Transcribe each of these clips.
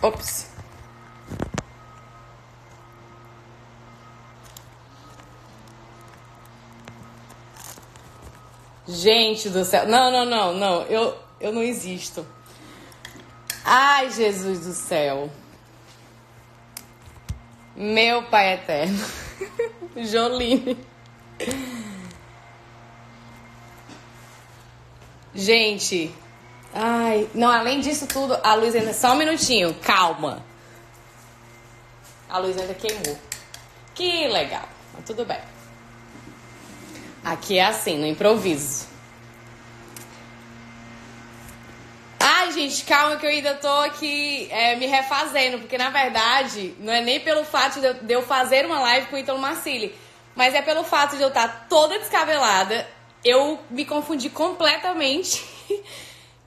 Ops. Gente do céu. Não, não, não, não. Eu, eu não existo. Ai, Jesus do céu. Meu Pai Eterno. Joline. Gente. Ai, não, além disso tudo, a luz ainda. Só um minutinho, calma. A luz ainda queimou. Que legal. Mas tudo bem. Aqui é assim, no improviso. Ai, gente, calma que eu ainda tô aqui é, me refazendo, porque na verdade não é nem pelo fato de eu, fazer uma live com o Ítalo Marcili, mas é pelo fato de eu estar toda descabelada. Eu me confundi completamente,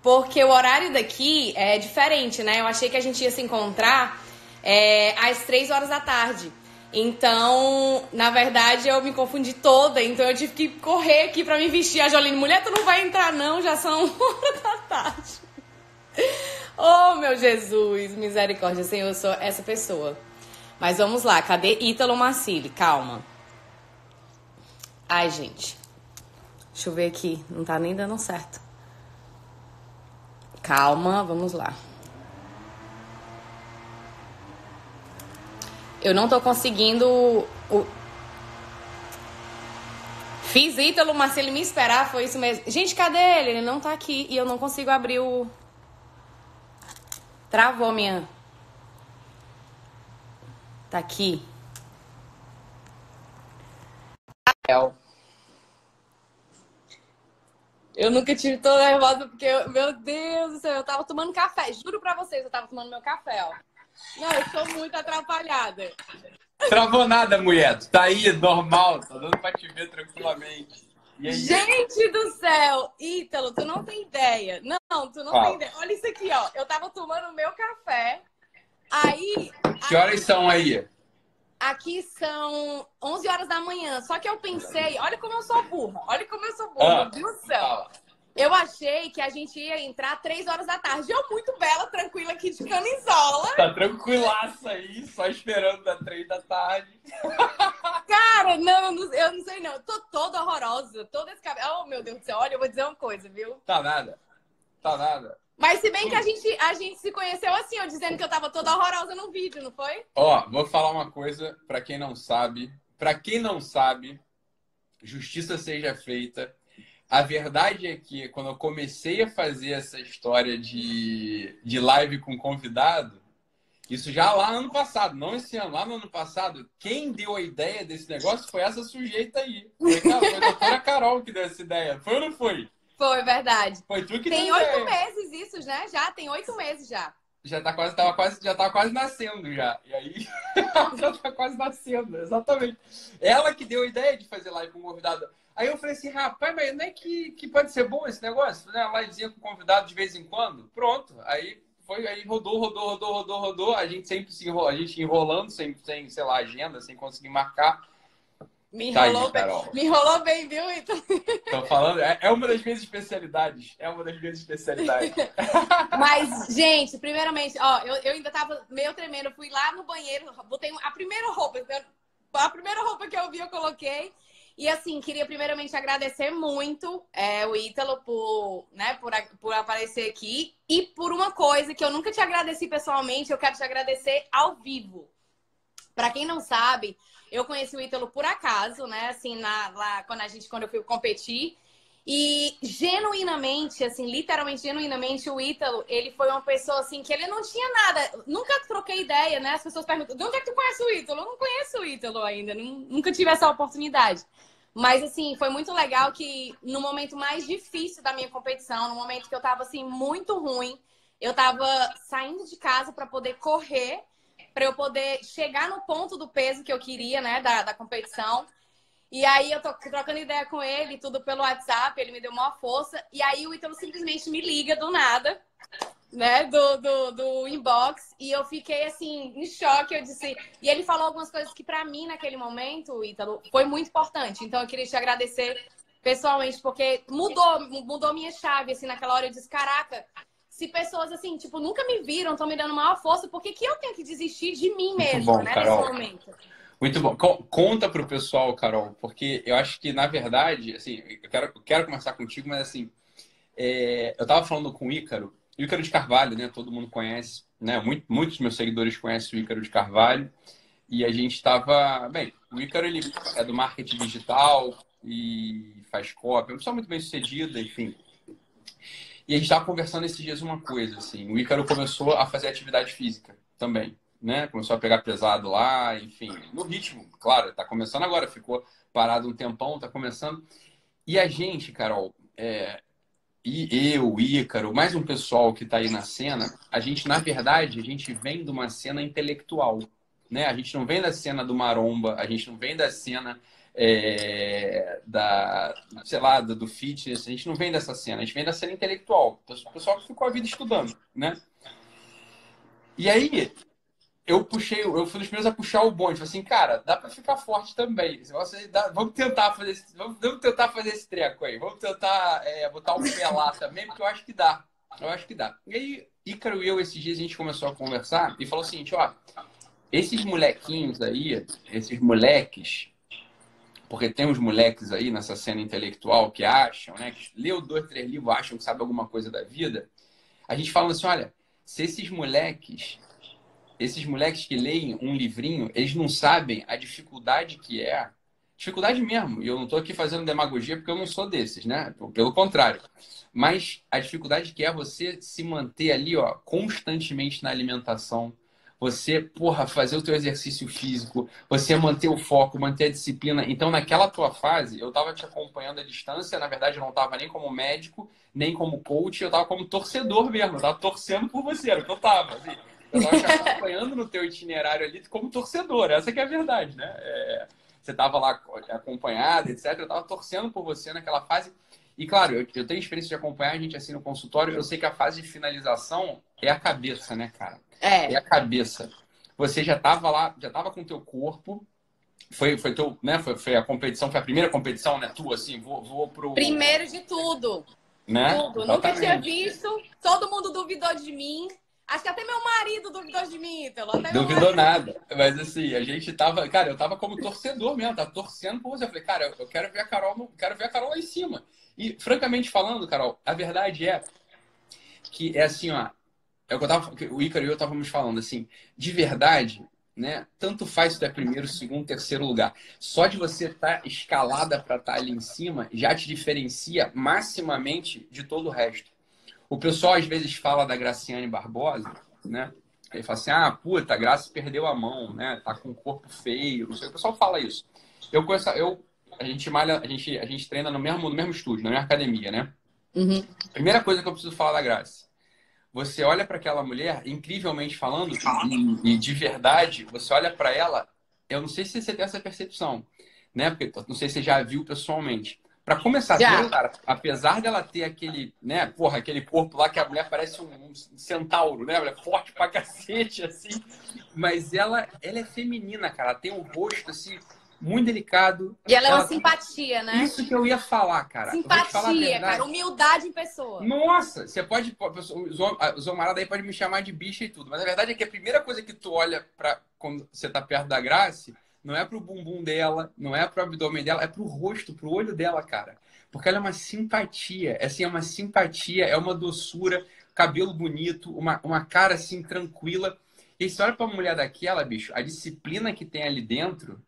porque o horário daqui é diferente, né? Eu achei que a gente ia se encontrar é, às três horas da tarde. Então, na verdade, eu me confundi toda, então eu tive que correr aqui para me vestir. A Joline, mulher, tu não vai entrar não, já são horas da tarde. Oh, meu Jesus, misericórdia, Senhor, eu sou essa pessoa. Mas vamos lá, cadê Ítalo Marcili? Calma. Ai, gente. Deixa eu ver aqui, não tá nem dando certo. Calma, vamos lá. Eu não tô conseguindo. O... Fiz Ítalo Marcelo me esperar, foi isso mesmo. Gente, cadê ele? Ele não tá aqui e eu não consigo abrir o. Travou minha. Tá aqui. Eu nunca tive tão nervosa porque, eu, meu Deus do céu, eu tava tomando café. Juro pra vocês, eu tava tomando meu café, ó. Não, eu sou muito atrapalhada. Travou nada, mulher. Tu tá aí, normal, tá dando pra te ver tranquilamente. Gente do céu! Ítalo, tu não tem ideia. Não, tu não tem ideia. Olha isso aqui, ó. Eu tava tomando meu café. Aí. Que horas são aí? Aqui são 11 horas da manhã. Só que eu pensei, olha como eu sou burra. Olha como eu sou burra. Ah, Meu Deus do céu. Eu achei que a gente ia entrar três horas da tarde. Eu muito bela, tranquila aqui de camisola. Tá tranquilaça aí, só esperando da três da tarde. Cara, não, eu não sei não. Eu tô toda horrorosa, toda esse cabelo. Oh, meu Deus do céu. Olha, eu vou dizer uma coisa, viu? Tá nada. Tá nada. Mas se bem que a gente, a gente se conheceu assim, eu dizendo que eu tava toda horrorosa no vídeo, não foi? Ó, vou falar uma coisa para quem não sabe. Para quem não sabe, justiça seja feita a verdade é que quando eu comecei a fazer essa história de, de live com convidado, isso já lá no ano passado, não esse ano, lá no ano passado, quem deu a ideia desse negócio foi essa sujeita aí. Foi, foi a doutora Carol que deu essa ideia. Foi ou não foi? Foi, verdade. Foi tu que Tem oito meses isso, né? Já, tem oito meses já. Já tá quase, tava quase, já tá quase nascendo já. E aí, já tá quase nascendo, exatamente. Ela que deu a ideia de fazer live com convidado. Aí eu falei assim, rapaz, mas não é que, que pode ser bom esse negócio? Né? Livezinha com convidado de vez em quando? Pronto. Aí foi, aí rodou, rodou, rodou, rodou, rodou. A gente sempre se enrola, a gente enrolando, sem, sem, sei lá, agenda, sem conseguir marcar. Me tá enrolou, aí, bem, me enrolou bem, viu, Então? Tô falando, é, é, uma das minhas especialidades. É uma das minhas especialidades. Mas, gente, primeiramente, ó, eu, eu ainda tava meio tremendo. fui lá no banheiro, botei a primeira roupa. A primeira roupa que eu vi, eu coloquei. E assim, queria primeiramente agradecer muito é, o Ítalo por, né, por, por aparecer aqui e por uma coisa que eu nunca te agradeci pessoalmente, eu quero te agradecer ao vivo. Para quem não sabe, eu conheci o Ítalo por acaso, né? Assim, na, lá quando a gente, quando eu fui competir. E genuinamente, assim, literalmente, genuinamente, o Ítalo, ele foi uma pessoa assim que ele não tinha nada, nunca troquei ideia, né? As pessoas perguntam, de onde é que tu conhece o Ítalo? Eu não conheço o Ítalo ainda, nunca tive essa oportunidade. Mas, assim, foi muito legal que no momento mais difícil da minha competição, no momento que eu tava, assim, muito ruim, eu tava saindo de casa para poder correr, para eu poder chegar no ponto do peso que eu queria, né, da, da competição. E aí eu tô trocando ideia com ele, tudo pelo WhatsApp, ele me deu uma força. E aí o Ítalo simplesmente me liga do nada né, do, do, do, inbox e eu fiquei assim em choque. Eu disse, e ele falou algumas coisas que para mim naquele momento, Ítalo, foi muito importante. Então eu queria te agradecer pessoalmente porque mudou, mudou minha chave assim naquela hora. Eu disse, caraca, se pessoas assim, tipo, nunca me viram, estão me dando maior força, por que, que eu tenho que desistir de mim mesmo, né, Carol. nesse momento? Muito bom. Co- Conta pro pessoal, Carol, porque eu acho que, na verdade, assim, eu quero, eu quero conversar contigo, mas assim, é, eu tava falando com o Ícaro, Ícaro de Carvalho, né? Todo mundo conhece, né? Muito, muitos dos meus seguidores conhecem o Ícaro de Carvalho. E a gente tava, bem, o Ícaro, ele é do marketing digital e faz cópia, é uma pessoa muito bem sucedida, enfim. E a gente tava conversando esses dias uma coisa, assim, o Ícaro começou a fazer atividade física também né? Começou a pegar pesado lá, enfim, no ritmo, claro, tá começando agora, ficou parado um tempão, tá começando. E a gente, Carol, é, e eu, Ícaro, mais um pessoal que tá aí na cena, a gente, na verdade, a gente vem de uma cena intelectual, né? A gente não vem da cena do maromba, a gente não vem da cena é, da, sei lá, do, do fitness, a gente não vem dessa cena, a gente vem da cena intelectual, o pessoal que ficou a vida estudando, né? E aí, eu puxei, eu fui dos primeiros a puxar o bonde. Falei assim, cara, dá pra ficar forte também. Aí dá- vamos tentar fazer esse, vamos, vamos tentar fazer esse treco aí. Vamos tentar é, botar o pé lá também, porque eu acho que dá. Eu acho que dá. E aí, Ícaro e eu, esses dias, a gente começou a conversar e falou o seguinte, ó, esses molequinhos aí, esses moleques, porque tem uns moleques aí nessa cena intelectual que acham, né, que leu dois, três livros, acham que sabe alguma coisa da vida. A gente fala assim, olha, se esses moleques esses moleques que leem um livrinho, eles não sabem a dificuldade que é. Dificuldade mesmo. E eu não estou aqui fazendo demagogia porque eu não sou desses, né? Pelo contrário. Mas a dificuldade que é você se manter ali, ó, constantemente na alimentação. Você, porra, fazer o teu exercício físico, você manter o foco, manter a disciplina. Então, naquela tua fase, eu estava te acompanhando à distância. Na verdade, eu não estava nem como médico, nem como coach, eu estava como torcedor mesmo. Eu estava torcendo por você, era o que eu estava. Assim. Eu estava te acompanhando no teu itinerário ali como torcedor, essa que é a verdade, né? É, você estava lá acompanhado, etc. Eu estava torcendo por você naquela fase. E claro, eu, eu, tenho experiência de acompanhar a gente assim no consultório. Eu sei que a fase de finalização é a cabeça, né, cara? É. É a cabeça. Você já estava lá, já estava com o teu corpo. Foi, foi, teu, né, foi, foi a competição, foi a primeira competição, né? Tu, assim, vou, vou pro. Primeiro de tudo. Né? Tudo. Nunca tinha visto. Todo mundo duvidou de mim. Acho que até meu marido duvidou de mim, Ítalo. Até Duvidou marido. nada. Mas assim, a gente tava. Cara, eu tava como torcedor mesmo, tava torcendo por você. Eu falei, cara, eu quero ver a Carol, no- quero ver a Carol lá em cima. E, francamente falando, Carol, a verdade é que é assim, ó. É o que eu tava. O Ícaro e eu estávamos falando, assim, de verdade, né? Tanto faz se tu é primeiro, segundo, terceiro lugar. Só de você estar escalada para estar ali em cima já te diferencia maximamente de todo o resto. O pessoal às vezes fala da Graciane Barbosa, né? Ele fala assim: ah, puta, a Graça perdeu a mão, né? Tá com o corpo feio, não sei. O pessoal fala isso. Eu conheço, eu, a gente malha, a gente, a gente treina no mesmo, no mesmo estúdio, na mesma academia, né? Uhum. Primeira coisa que eu preciso falar da Graça. Você olha para aquela mulher, incrivelmente falando, e, e de verdade, você olha para ela, eu não sei se você tem essa percepção, né? Porque não sei se você já viu pessoalmente. Para começar, viu, cara, apesar dela ter aquele, né, porra, aquele corpo lá que a mulher parece um, um centauro, né? Ela é forte pra cacete, assim. Mas ela, ela é feminina, cara. Ela tem um rosto, assim, muito delicado. E ela é uma simpatia, né? Isso que eu ia falar, cara. Falar Simpatia, verdade. cara. Humildade em pessoa. Nossa, você pode. Os homaradas aí podem me chamar de bicha e tudo. Mas a verdade é que a primeira coisa que tu olha para quando você tá perto da Grace não é pro bumbum dela, não é pro abdômen dela, é pro rosto, pro olho dela, cara. Porque ela é uma simpatia. É assim, é uma simpatia, é uma doçura, cabelo bonito, uma, uma cara assim tranquila. E você olha pra mulher daquela, bicho, a disciplina que tem ali dentro,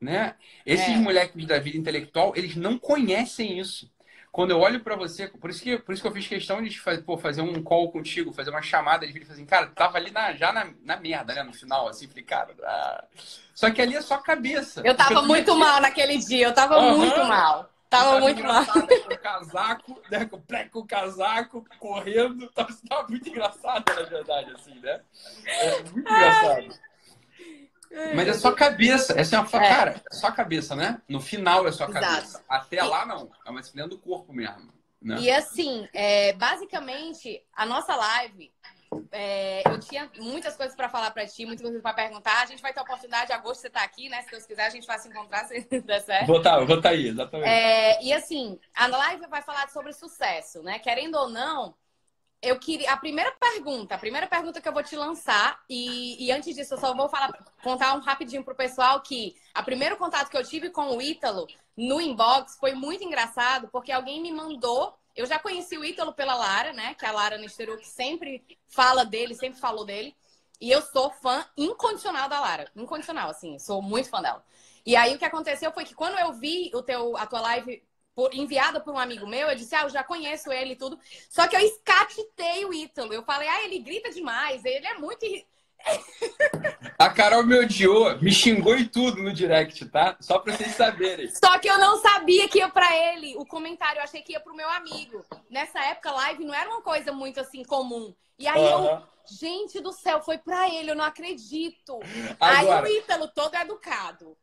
né? Esses É. moleques da vida intelectual, eles não conhecem isso. Quando eu olho pra você, por isso que, por isso que eu fiz questão de fa- pô, fazer um call contigo, fazer uma chamada de vídeo, assim, cara, tava ali na- já na, na merda, né? No final, assim, falei, cara. ah. Só que ali é só cabeça. Eu tava Porque tu muito mal naquele dia. Eu tava Aham. muito mal. tu Tava muito mal. Com o casaco, né? Com, pré- com o casaco, correndo. Tava, tava muito engraçado, na verdade, assim, né? É muito engraçado. Mas é só cabeça. Essa é uma fa- É. Cara, é só cabeça, né? No final é só Exato. cabeça. Até lá, não. É uma disciplina do corpo mesmo. Né? E assim, é, basicamente, a nossa live, é, eu tinha muitas coisas pra falar pra ti, muitas coisas pra perguntar. A gente vai ter a oportunidade, agosto você tá aqui, né? Se Deus quiser, a gente vai se encontrar se der certo. Vou estar vou tá aí, exatamente. É, e assim, a live vai falar sobre sucesso, né? Querendo ou não, eu queria. A primeira pergunta, a primeira pergunta que eu vou te lançar, e, e antes disso, eu só vou falar, contar um rapidinho pro pessoal que o primeiro contato que eu tive com o Ítalo no inbox foi muito engraçado, porque alguém me mandou. Eu já conheci o Ítalo pela Lara, né? Que é a Lara Nesteru, que sempre fala dele, sempre falou dele. E eu sou fã incondicional da Lara. Incondicional, assim, sou muito fã dela. E aí o que aconteceu foi que quando eu vi o teu, a tua live por, enviada por um amigo meu, eu disse, ah, eu já conheço ele e tudo. Só que eu escatitei o Ítalo. Eu falei, ah, ele grita demais, ele é muito. A Carol me odiou, me xingou e tudo no direct, tá? Só pra vocês saberem. Só que eu não sabia que ia pra ele o comentário, eu achei que ia pro meu amigo. Nessa época, live não era uma coisa muito assim comum. E aí uhum. eu, gente do céu, foi pra ele, eu não acredito. Agora... Aí o Ítalo todo educado.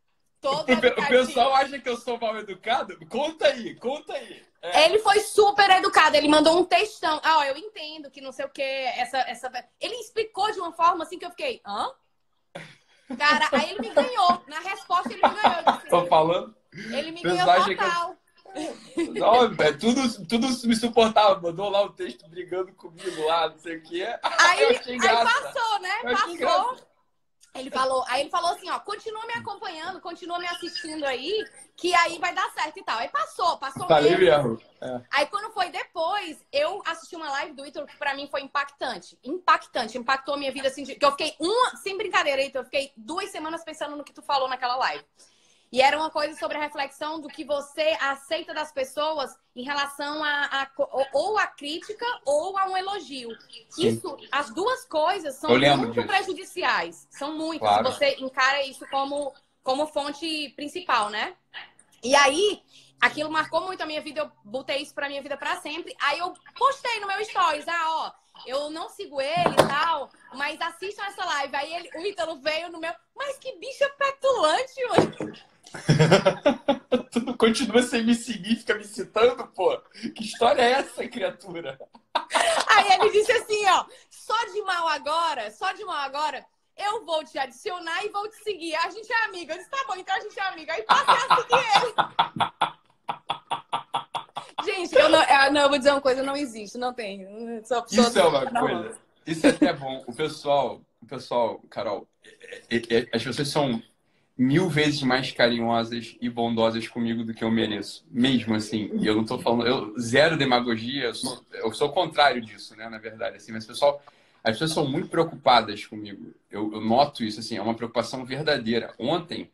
Todo o pessoal acha que eu sou mal educado? Conta aí, conta aí. É. Ele foi super educado, ele mandou um textão. Ah, ó, eu entendo que não sei o que, essa, essa. Ele explicou de uma forma assim que eu fiquei, hã? Cara, aí ele me ganhou. Na resposta, ele me ganhou. Disse, Tô falando? Ele me ganhou total. Não, é, tudo, tudo me suportava. Mandou lá o texto brigando comigo lá, não sei o quê. Aí, aí passou, né? Passou. Ele falou, aí ele falou assim, ó, continua me acompanhando, continua me assistindo aí, que aí vai dar certo e tal. Aí passou, passou Falei mesmo. É. Aí quando foi depois, eu assisti uma live do Ítalo que pra mim foi impactante. Impactante, impactou a minha vida assim, que eu fiquei uma, sem brincadeira, Ítalo, eu fiquei duas semanas pensando no que tu falou naquela live. E era uma coisa sobre a reflexão do que você aceita das pessoas em relação a, a ou a crítica ou a um elogio. Sim. Isso, as duas coisas são muito disso. prejudiciais. São muito. Claro. Você encara isso como, como fonte principal, né? E aí, aquilo marcou muito a minha vida. Eu botei isso pra minha vida para sempre. Aí eu postei no meu stories, ah, ó, eu não sigo ele e tal, mas assistam essa live. Aí ele, o Ítalo veio no meu. Mas que bicha petulante, mano. tu continua sem me seguir, fica me citando, pô. Que história é essa, criatura? Aí ele disse assim, ó, só de mal agora, só de mal agora, eu vou te adicionar e vou te seguir. A gente é amiga. Eu disse, tá bom, então a gente é amiga. Aí passei a seguir ele. Gente, eu não, eu não, eu vou dizer uma coisa, não existe, não tem. Sou Isso é uma coisa. Isso é até bom. O pessoal, o pessoal, Carol, é, é, é, as pessoas são mil vezes mais carinhosas e bondosas comigo do que eu mereço. Mesmo assim, eu não tô falando, eu zero demagogia, eu sou, eu sou o contrário disso, né, na verdade, assim, mas pessoal, as pessoas são muito preocupadas comigo. Eu, eu noto isso, assim, é uma preocupação verdadeira. Ontem,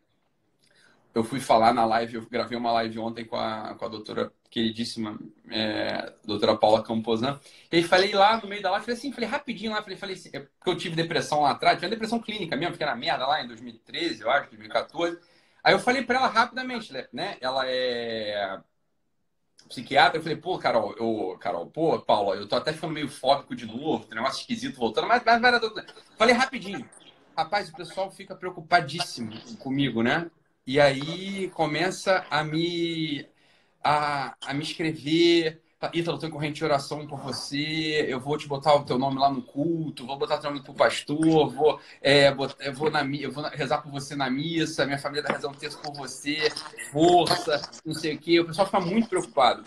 eu fui falar na live, eu gravei uma live ontem com a, com a doutora queridíssima, é, doutora Paula Camposan. E aí falei lá no meio da live, falei assim, falei rapidinho lá, falei, falei assim, é porque eu tive depressão lá atrás, tinha depressão clínica mesmo, porque era merda lá em 2013, eu acho, 2014. Aí eu falei para ela rapidamente, né? Ela é psiquiatra, eu falei, pô, Carol, eu, Carol, pô, Paula, eu tô até ficando meio fóbico de novo, tem um negócio esquisito voltando, mas, mas vai dar Falei rapidinho. Rapaz, o pessoal fica preocupadíssimo comigo, né? E aí começa a me, a, a me escrever. Ítalo, tô em corrente de oração por você. Eu vou te botar o teu nome lá no culto. Vou botar o teu nome pro pastor. Vou, é, botar, eu vou, na, eu vou rezar por você na missa. Minha família vai rezar um texto por você. Força, não sei o quê. O pessoal fica muito preocupado.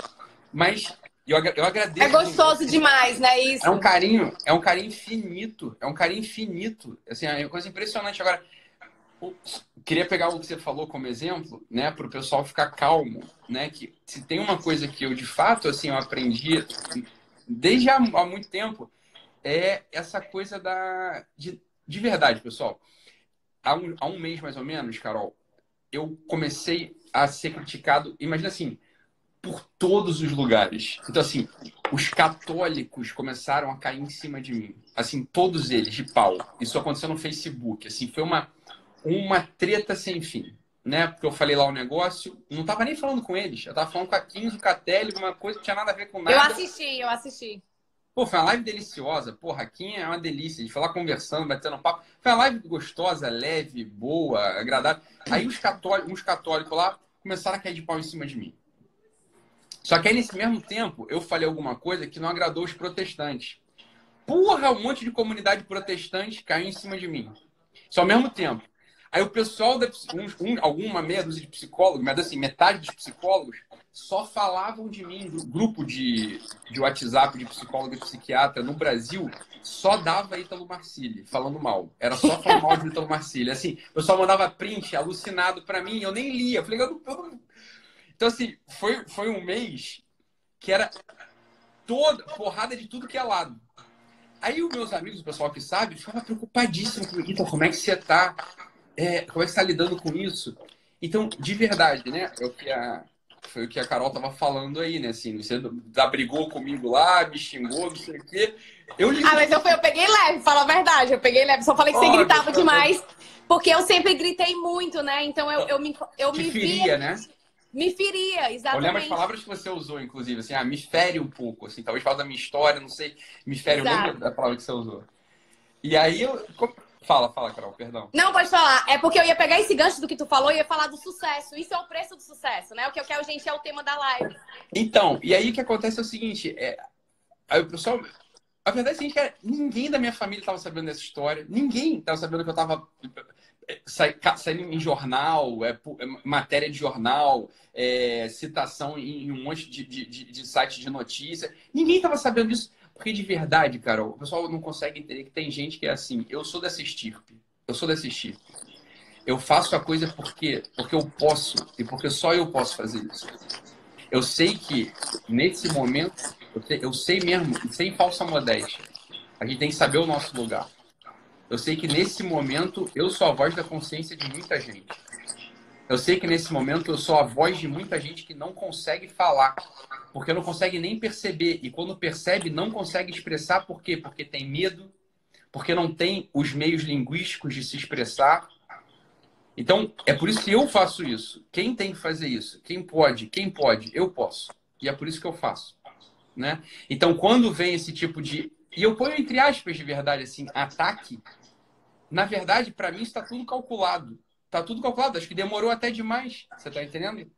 Mas eu, eu agradeço. É gostoso demais, né? Isso. É um carinho, é um carinho infinito. É um carinho infinito. Assim, é uma coisa impressionante. Agora, queria pegar o que você falou como exemplo, né, para o pessoal ficar calmo, né, que se tem uma coisa que eu de fato assim eu aprendi desde há, há muito tempo é essa coisa da de, de verdade, pessoal. Há um, há um mês mais ou menos, Carol, eu comecei a ser criticado. Imagina assim, por todos os lugares. Então, assim, os católicos começaram a cair em cima de mim. Assim, todos eles, de pau. Isso aconteceu no Facebook. Assim, foi uma, uma treta sem fim, né? Porque eu falei lá o negócio, não tava nem falando com eles, eu tava falando com a 15, com a Telly, uma coisa que tinha nada a ver com nada. Eu assisti, eu assisti. Pô, foi uma live deliciosa. Porra, aqui é uma delícia. De falar conversando, batendo papo. Foi uma live gostosa, leve, boa, agradável. Aí os católicos, uns católicos lá começaram a cair de pau em cima de mim. Só que aí, nesse mesmo tempo, eu falei alguma coisa que não agradou os protestantes. Porra, um monte de comunidade protestante caiu em cima de mim. Só ao mesmo tempo. Aí o pessoal, da, um, um, alguma meia dúzia de psicólogos, mas assim, metade dos psicólogos só falavam de mim, do grupo de, de WhatsApp de psicólogo e psiquiatra no Brasil, só dava Ítalo Marcilli, falando mal. Era só falando mal de Ítalo Marcilli. Assim, o pessoal mandava print alucinado para mim, eu nem lia. Eu falei, eu não, Então, assim, foi, foi um mês que era toda porrada de tudo que é lado. Aí os meus amigos, o pessoal que sabe, ficavam preocupadíssimos comigo. Então, como é que você tá? É, como é que você tá lidando com isso? Então, de verdade, né? É o que a, foi o que a Carol tava falando aí, né? Assim, você brigou comigo lá, me xingou, não sei o quê. Eu li... Ah, mas eu, eu peguei leve, fala a verdade. Eu peguei leve, só falei que você gritava demais. Porque eu sempre gritei muito, né? Então eu, eu me, eu Te me feria, via... né? Me feria, exatamente. Eu lembro as palavras que você usou, inclusive, assim, ah, me fere um pouco, assim, talvez fala da minha história, não sei, me fere, Exato. eu lembro da palavra que você usou. E aí eu. Fala, fala, Carol, perdão. Não, pode falar. É porque eu ia pegar esse gancho do que tu falou e ia falar do sucesso. Isso é o preço do sucesso, né? O que eu quero, gente, é o tema da live. Então, e aí o que acontece é o seguinte: é, aí o pessoal. A verdade é a seguinte, cara, ninguém da minha família estava sabendo dessa história. Ninguém estava sabendo que eu estava saindo em jornal, é, é, matéria de jornal, é, citação em, um monte de, de, de, de sites de notícia. Ninguém estava sabendo disso. Porque de verdade, Carol, o pessoal não consegue entender que tem gente que é assim, eu sou dessa estirpe, eu sou dessa estirpe. Eu faço a coisa porque, porque eu posso e porque só eu posso fazer isso. Eu sei que nesse momento, eu eu sei mesmo, sem falsa modéstia, a gente tem que saber o nosso lugar. Eu sei que nesse momento eu sou a voz da consciência de muita gente. Eu sei que nesse momento eu sou a voz de muita gente que não consegue falar, porque não consegue nem perceber. E quando percebe, não consegue expressar. Por quê? Porque tem medo, porque não tem os meios linguísticos de se expressar. Então, é por isso que eu faço isso. Quem tem que fazer isso? Quem pode? Quem pode? Eu posso. E é por isso que eu faço. Né? Então, quando vem esse tipo de e eu ponho entre aspas de verdade assim, ataque. Na verdade, para mim está tudo calculado. Está tudo calculado. Acho que demorou até demais. Você está entendendo?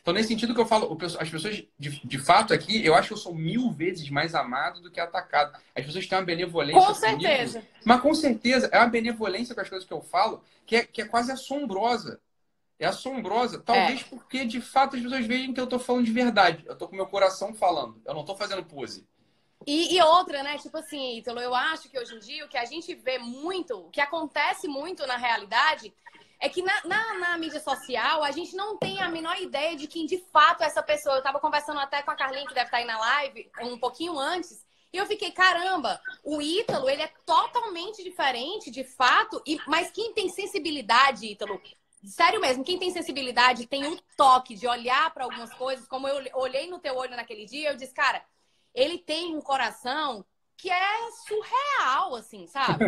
Então, nesse sentido que eu falo, as pessoas, de, de fato, aqui, eu acho que eu sou mil vezes mais amado do que atacado. As pessoas têm uma benevolência. Com certeza. Comigo, mas com certeza, é uma benevolência com as coisas que eu falo que é, que é quase assombrosa. É assombrosa. Talvez é. porque, de fato, as pessoas veem que eu estou falando de verdade. Eu estou com meu coração falando. Eu não estou fazendo pose. E, e, outra, né? Tipo assim, Ítalo, eu acho que hoje em dia o que a gente vê muito, o que acontece muito na realidade, é que na, na, na, mídia social a gente não tem a menor ideia de quem de fato é essa pessoa. Eu tava conversando até com a Carlinha, que deve estar aí na live, um pouquinho antes, e eu fiquei, caramba, o Ítalo, ele é totalmente diferente, de fato, e, mas quem tem sensibilidade, Ítalo, sério mesmo, quem tem sensibilidade tem um toque de olhar para algumas coisas, como eu olhei no teu olho naquele dia, eu disse, cara ele tem um coração que é surreal, assim, sabe?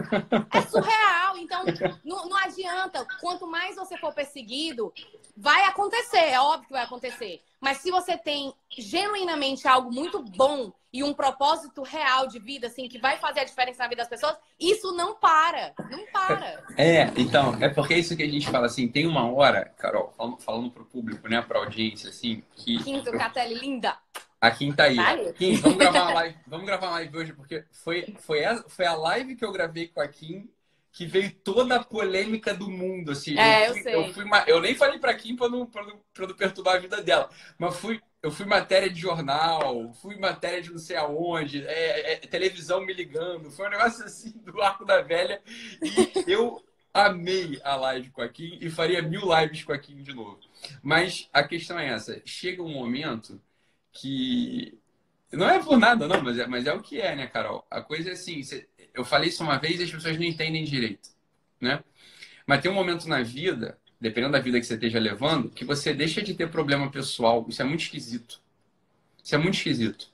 É surreal. Então, não, não, adianta. Quanto mais você for perseguido, vai acontecer, é óbvio que vai acontecer. Mas se você tem genuinamente algo muito bom e um propósito real de vida, assim, que vai fazer a diferença na vida das pessoas, isso não para. Não para. É, então, é porque é isso que a gente fala, assim, tem uma hora, Carol, falando, falando pro público, né, pra audiência, assim, que. Quinto, Catelli, linda. A Kim tá aí. Kim, vamos gravar uma live. Vamos gravar uma live hoje, porque foi, foi, a, foi a live que eu gravei com a Kim que veio toda a polêmica do mundo. Assim, é, eu, fui, eu sei. Eu, fui, eu nem falei pra Kim pra não, pra, não, pra não perturbar a vida dela. Mas fui, eu fui matéria de jornal, fui matéria de não sei aonde, é, é, televisão me ligando. Foi um negócio assim do Arco da Velha. E eu amei a live com a Kim e faria mil lives com a Kim de novo. Mas a questão é essa: chega um momento que. Não é por nada, não, mas é, mas é o que é, né, Carol? A coisa é assim: eu falei isso uma vez e as pessoas não entendem direito, né? Mas tem um momento na vida, dependendo da vida que você esteja levando, que você deixa de ter problema pessoal. Isso é muito esquisito. Isso é muito esquisito.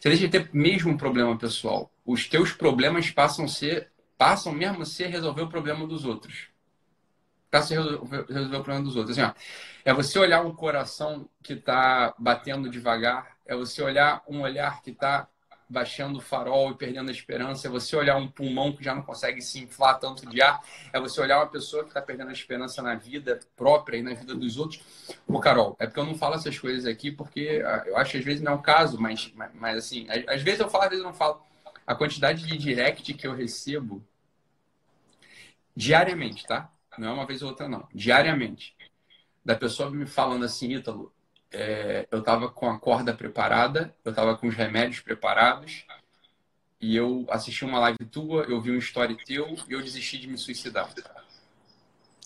Você deixa de ter mesmo um problema pessoal. Os teus problemas passam a ser, passam mesmo a ser resolver o problema dos outros para se resolver, resolver, o problema dos outros. Assim, ó, é você olhar um coração que está batendo devagar, é você olhar um olhar que está baixando o farol e perdendo a esperança, é você olhar um pulmão que já não consegue se inflar tanto de ar, é você olhar uma pessoa que está perdendo a esperança na vida própria e na vida dos outros. Ô, Carol, é porque eu não falo essas coisas aqui porque ah, eu acho que às vezes não é o caso, mas, mas, mas assim, às, às vezes eu falo, às vezes eu não falo. A quantidade de direct que eu recebo diariamente, tá? Não é uma vez ou outra, não. Diariamente. Da pessoa me falando assim, Ítalo, é, eu estava com a corda preparada, eu estava com os remédios preparados, e eu assisti uma live tua, eu vi um story teu e eu desisti de me suicidar.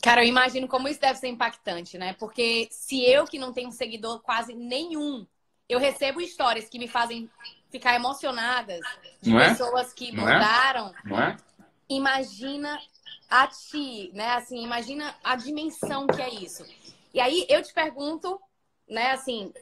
Cara, eu imagino como isso deve ser impactante, né? Porque se eu, que não tenho seguidor quase nenhum, eu recebo histórias que me fazem ficar emocionadas de não é? pessoas é? que não mudaram. É? Não é? Imagina a ti, né? Assim, imagina a dimensão que é isso. E aí eu te pergunto, né, assim,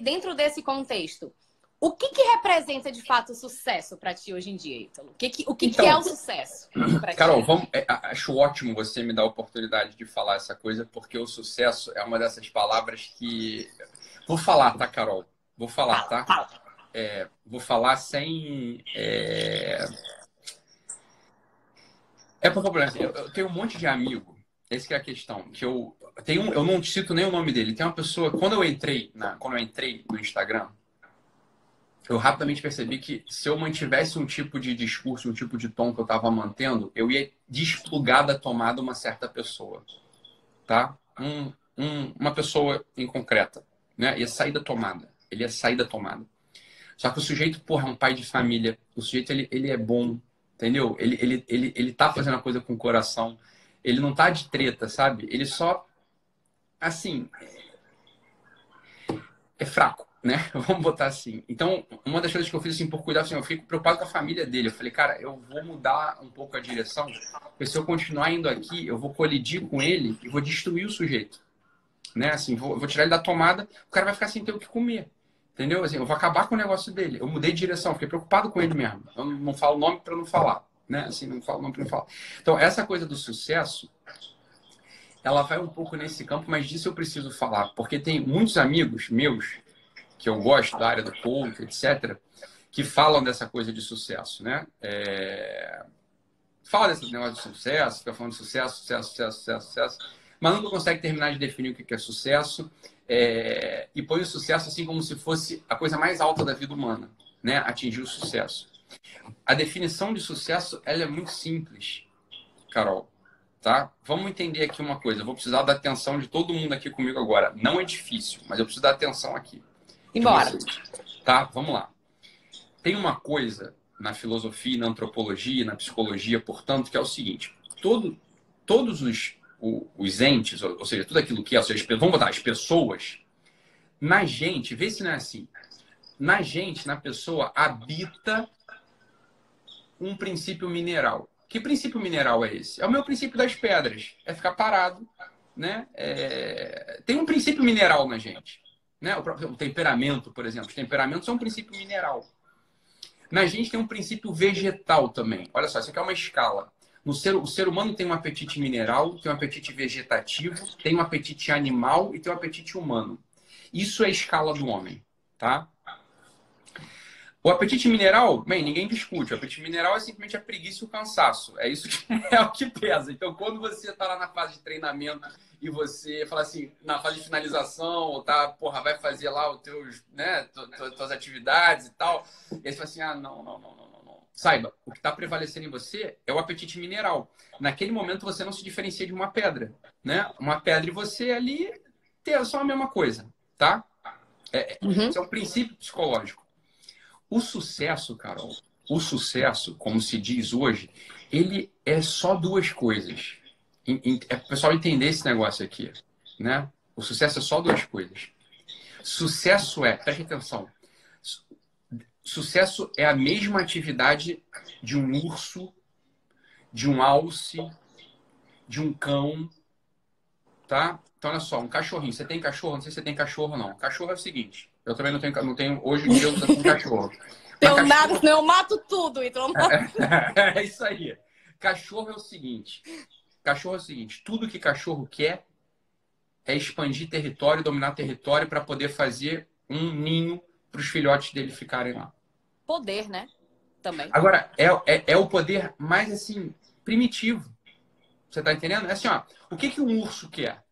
dentro desse contexto, o que, que representa de fato o sucesso para ti hoje em dia, Ítalo? O que, que, o que, então, que é o sucesso? Carol, vamos, é, acho ótimo você me dar a oportunidade de falar essa coisa, porque o sucesso é uma dessas palavras que. Vou falar, tá, Carol? Vou falar, tá? É, vou falar sem. É, é porque, por exemplo, eu tenho um monte de amigo, essa é a questão, que eu. Tem um, eu não cito nem o nome dele. Tem uma pessoa, quando eu entrei, na, quando eu entrei no Instagram, eu rapidamente percebi que se eu mantivesse um tipo de discurso, um tipo de tom que eu estava mantendo, eu ia desplugar da tomada uma certa pessoa, tá? Um, um, uma pessoa em concreta, né? Ia sair da tomada, ele ia sair da tomada. Só que o sujeito, porra, é um pai de família, o sujeito, ele, ele é bom, entendeu? Ele, ele, ele, ele tá fazendo a coisa com o coração, ele não tá de treta, sabe? Ele só, assim, é fraco né? Vamos botar assim. Então, uma das coisas que eu fiz assim por cuidar, assim, eu fico preocupado com a família dele. Eu falei, cara, eu vou mudar um pouco a direção, porque se eu continuar indo aqui, eu vou colidir com ele e vou destruir o sujeito, né? Assim, vou, vou tirar ele da tomada, o cara vai ficar sem ter o que comer. Entendeu? Assim, eu vou acabar com o negócio dele. Eu mudei de direção, fiquei preocupado com ele mesmo. Eu não falo nome para não falar, né? Assim, não falo nome para não falar. Então, essa coisa do sucesso, ela vai um pouco nesse campo, mas disso eu preciso falar, porque tem muitos amigos meus que eu gosto da área do coach, etc., que falam dessa coisa de sucesso, né? É... Fala desse negócio de sucesso, fica falando de sucesso, sucesso, sucesso, sucesso, sucesso, mas nunca consegue terminar de definir o que é sucesso é... e põe o sucesso assim como se fosse a coisa mais alta da vida humana, né? Atingir o sucesso. A definição de sucesso, ela é muito simples, Carol tá? Vamos entender aqui uma coisa. Eu vou precisar da atenção de todo mundo aqui comigo agora. Não é difícil, mas eu preciso da atenção aqui. Embora. Tá, vamos lá. Tem uma coisa na filosofia, na antropologia, na psicologia, portanto, que é o seguinte: todo, todos os, os entes, ou seja, tudo aquilo que é, ou seja, vamos botar as pessoas, na gente, vê se não é assim. Na gente, na pessoa, habita um princípio mineral. Que princípio mineral é esse? É o meu princípio das pedras. É ficar parado, né? É... Tem um princípio mineral na gente. Né? O, próprio, o temperamento, por exemplo. Os temperamentos são um princípio mineral. Na gente tem um princípio vegetal também. Olha só, isso aqui é uma escala. No ser, o ser humano tem um apetite mineral, tem um apetite vegetativo, tem um apetite animal e tem um apetite humano. Isso é a escala do homem, tá? O apetite mineral, bem, ninguém discute. O apetite mineral é simplesmente a preguiça e o cansaço. É isso que é o que pesa. Então, quando você está lá na fase de treinamento e você fala assim, na fase de finalização, ou tá, porra, vai fazer lá os teus, né, tuas atividades e tal, e aí você fala assim, ah, não, não, não, não. Saiba, o que está prevalecendo em você é o apetite mineral. Naquele momento você não se diferencia de uma pedra, né? Uma pedra e você ali tem só a mesma coisa, tá? É, uhum. Esse é um princípio psicológico. O sucesso, Carol, o sucesso, como se diz hoje, ele é só duas coisas. É o pessoal entender esse negócio aqui, né? O sucesso é só duas coisas. Sucesso é, preste atenção, sucesso é a mesma atividade de um urso, de um alce, de um cão, tá? Então, olha só, um cachorrinho. Você tem cachorro? Não sei se você tem cachorro ou não. Cachorro é o seguinte. Eu também não tenho, não tenho hoje em dia eu tenho cachorro. Eu, cachorro... nada, eu mato tudo, então. É, é isso aí. Cachorro é o seguinte. Cachorro é o seguinte: tudo que cachorro quer é expandir território, dominar território para poder fazer um ninho para os filhotes dele ficarem lá. Poder, né? Também. Agora, é, é, é o poder mais assim, primitivo. Você está entendendo? É assim, ó. O que, que um urso quer?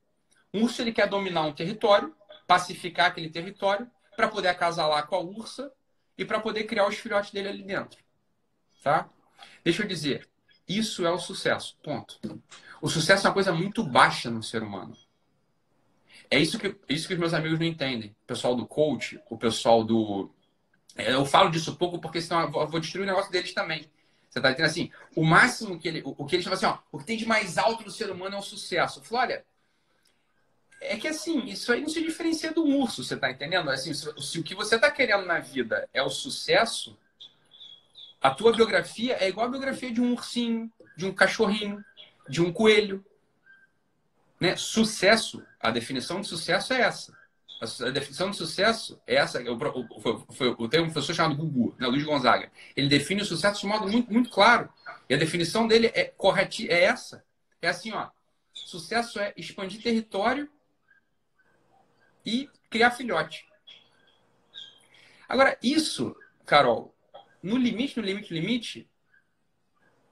Um urso ele quer dominar um território, pacificar aquele território para poder acasalar com a ursa e para poder criar os filhotes dele ali dentro. Tá? Deixa eu dizer, Isso é o sucesso. Ponto. O sucesso é uma coisa muito baixa no ser humano. É isso que, isso que os meus amigos não entendem. O pessoal do coach, o pessoal do. É, eu falo disso pouco porque senão eu vou destruir o negócio deles também. Você tá entendendo assim? O máximo que ele. O, que eles falam assim, ó, o que tem de mais alto no ser humano é o sucesso. Olha, é que assim, isso aí não se diferencia do urso, você tá entendendo? Assim, se, se o que você tá querendo na vida é o sucesso, a tua biografia é igual a biografia de um ursinho, de um cachorrinho, de um coelho. Né? Sucesso, a definição de sucesso é essa. A definição de sucesso é essa. Eu, foi, foi, eu tenho um professor chamado Gugu, né, Luiz Gonzaga. Ele define o sucesso de modo muito, muito claro. E a definição dele é correta, é essa. É assim, ó. Sucesso é expandir território e criar filhote. Agora, isso, Carol, no limite, no limite, no limite,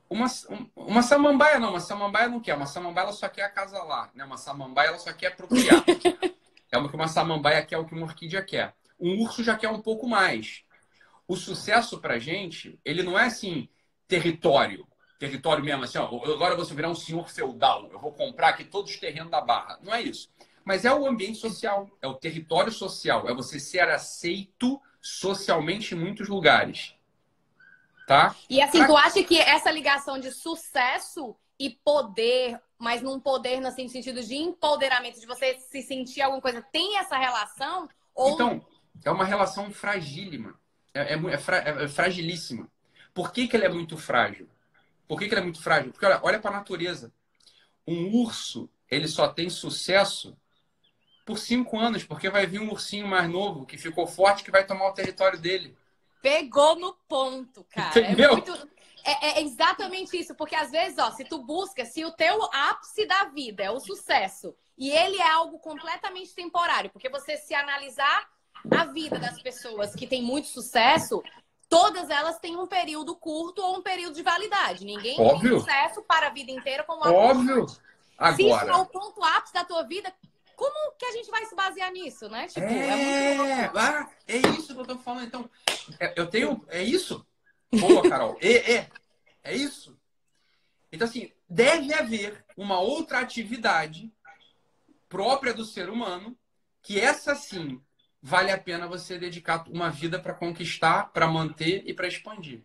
uma, uma samambaia não, uma samambaia não quer. Uma samambaia ela só quer acasalar, né? Uma samambaia ela só quer procriar. é uma que uma samambaia quer o que uma orquídea quer. Um urso já quer um pouco mais. O sucesso pra gente, ele não é assim, território. Território mesmo, assim, ó, agora vou virar um senhor feudal, eu vou comprar aqui todos os terrenos da barra. Não é isso. Mas é o ambiente social, é o território social, é você ser aceito socialmente em muitos lugares. Tá? E assim, pra... tu acha que essa ligação de sucesso e poder, mas num poder no assim, sentido de empoderamento, de você se sentir alguma coisa, tem essa relação? Ou... Então, é uma relação fragílima. É, é, é, fra, é fragilíssima. Por que, que ela é muito frágil? Por que, que ela é muito frágil? Porque olha, olha para a natureza. Um urso, ele só tem sucesso por cinco anos, porque vai vir um ursinho mais novo que ficou forte que vai tomar o território dele. Pegou no ponto, cara. É Entendeu? É, muito... é, é, exatamente isso, porque às vezes, ó, se tu busca, se o teu ápice da vida é o sucesso e ele é algo completamente temporário, porque você se analisar a vida das pessoas que têm muito sucesso, todas elas têm um período curto ou um período de validade. Ninguém Óbvio. tem sucesso para a vida inteira como Óbvio. Agora. Se isso é o ponto ápice da tua vida, como que a gente vai se basear nisso, né? Tipo, é, é, ah, é isso que eu tô falando. Então, é, eu tenho. É isso? Boa, Carol. É, é. É isso. Então, assim, deve haver uma outra atividade própria do ser humano que essa sim vale a pena você dedicar uma vida para conquistar, para manter e para expandir.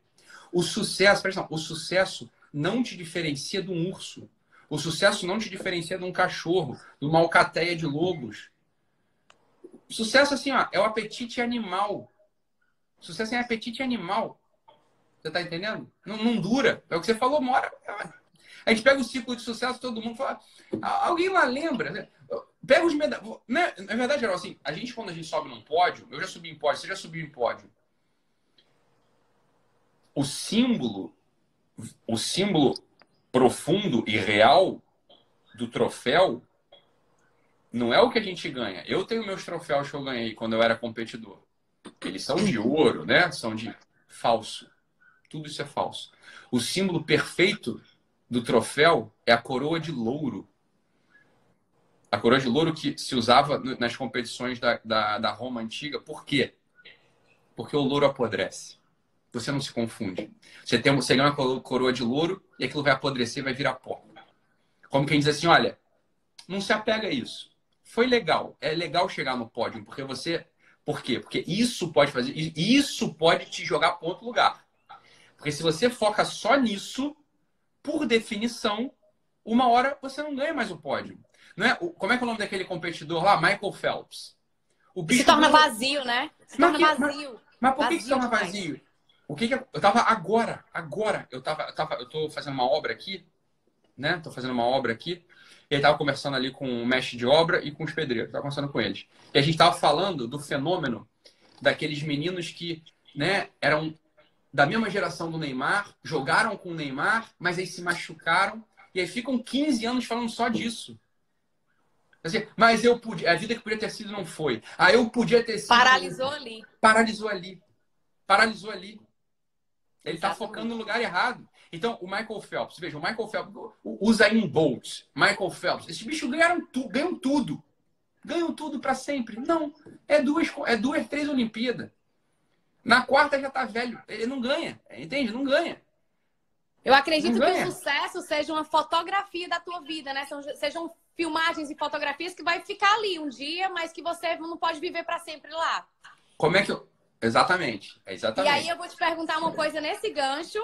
O sucesso, presta atenção, o sucesso não te diferencia de um urso. O sucesso não te diferencia de um cachorro, de uma alcateia de lobos. Sucesso, assim, ó, é o apetite animal. Sucesso é apetite animal. Você tá entendendo? Não, não dura. É o que você falou, mora. A gente pega o ciclo de sucesso, todo mundo fala. Alguém lá lembra, né? Pega os medalhões. Né? Na verdade, geral, assim, a gente, quando a gente sobe num pódio, eu já subi em pódio, você já subiu em pódio. O símbolo, o símbolo profundo e real do troféu não é o que a gente ganha. Eu tenho meus troféus que eu ganhei quando eu era competidor. Eles são de ouro, né? São de falso. Tudo isso é falso. O símbolo perfeito do troféu é a coroa de louro. A coroa de louro que se usava nas competições da, da, da Roma antiga. Por quê? Porque o louro apodrece você não se confunde. Você, tem, você ganha uma coroa de louro e aquilo vai apodrecer, vai virar pó. Como quem diz assim, olha, não se apega a isso. Foi legal, é legal chegar no pódio, porque você... Por quê? Porque isso pode fazer... Isso pode te jogar para outro lugar. Porque se você foca só nisso, por definição, uma hora você não ganha mais o pódio. Não é? Como é que é o nome daquele competidor lá? Michael Phelps. O se torna vazio, né? Se torna vazio. Mas, mas por vazio que se torna vazio? O que, que eu, eu tava agora, agora, eu tava, eu tava, eu tô fazendo uma obra aqui, né? Tô fazendo uma obra aqui. E ele tava conversando ali com o mestre de obra e com os pedreiros, tava conversando com eles. E a gente tava falando do fenômeno daqueles meninos que, né, eram da mesma geração do Neymar, jogaram com o Neymar, mas aí se machucaram e aí ficam 15 anos falando só disso. Mas eu podia, a vida que podia ter sido não foi. Ah, eu podia ter sido. Paralisou ali. Paralisou ali. Paralisou ali. Ele está focando no lugar errado. Então, o Michael Phelps, veja, o Michael Phelps, o Usain Bolt, Michael Phelps, esses bichos ganharam tu, ganham tudo. Ganham tudo para sempre. Não. É duas, é duas, três Olimpíadas. Na quarta já tá velho. Ele não ganha. Entende? Não ganha. Eu acredito que o sucesso seja uma fotografia da tua vida, né? Sejam filmagens e fotografias que vai ficar ali um dia, mas que você não pode viver para sempre lá. Como é que eu... Exatamente, exatamente. E aí eu vou te perguntar uma coisa nesse gancho,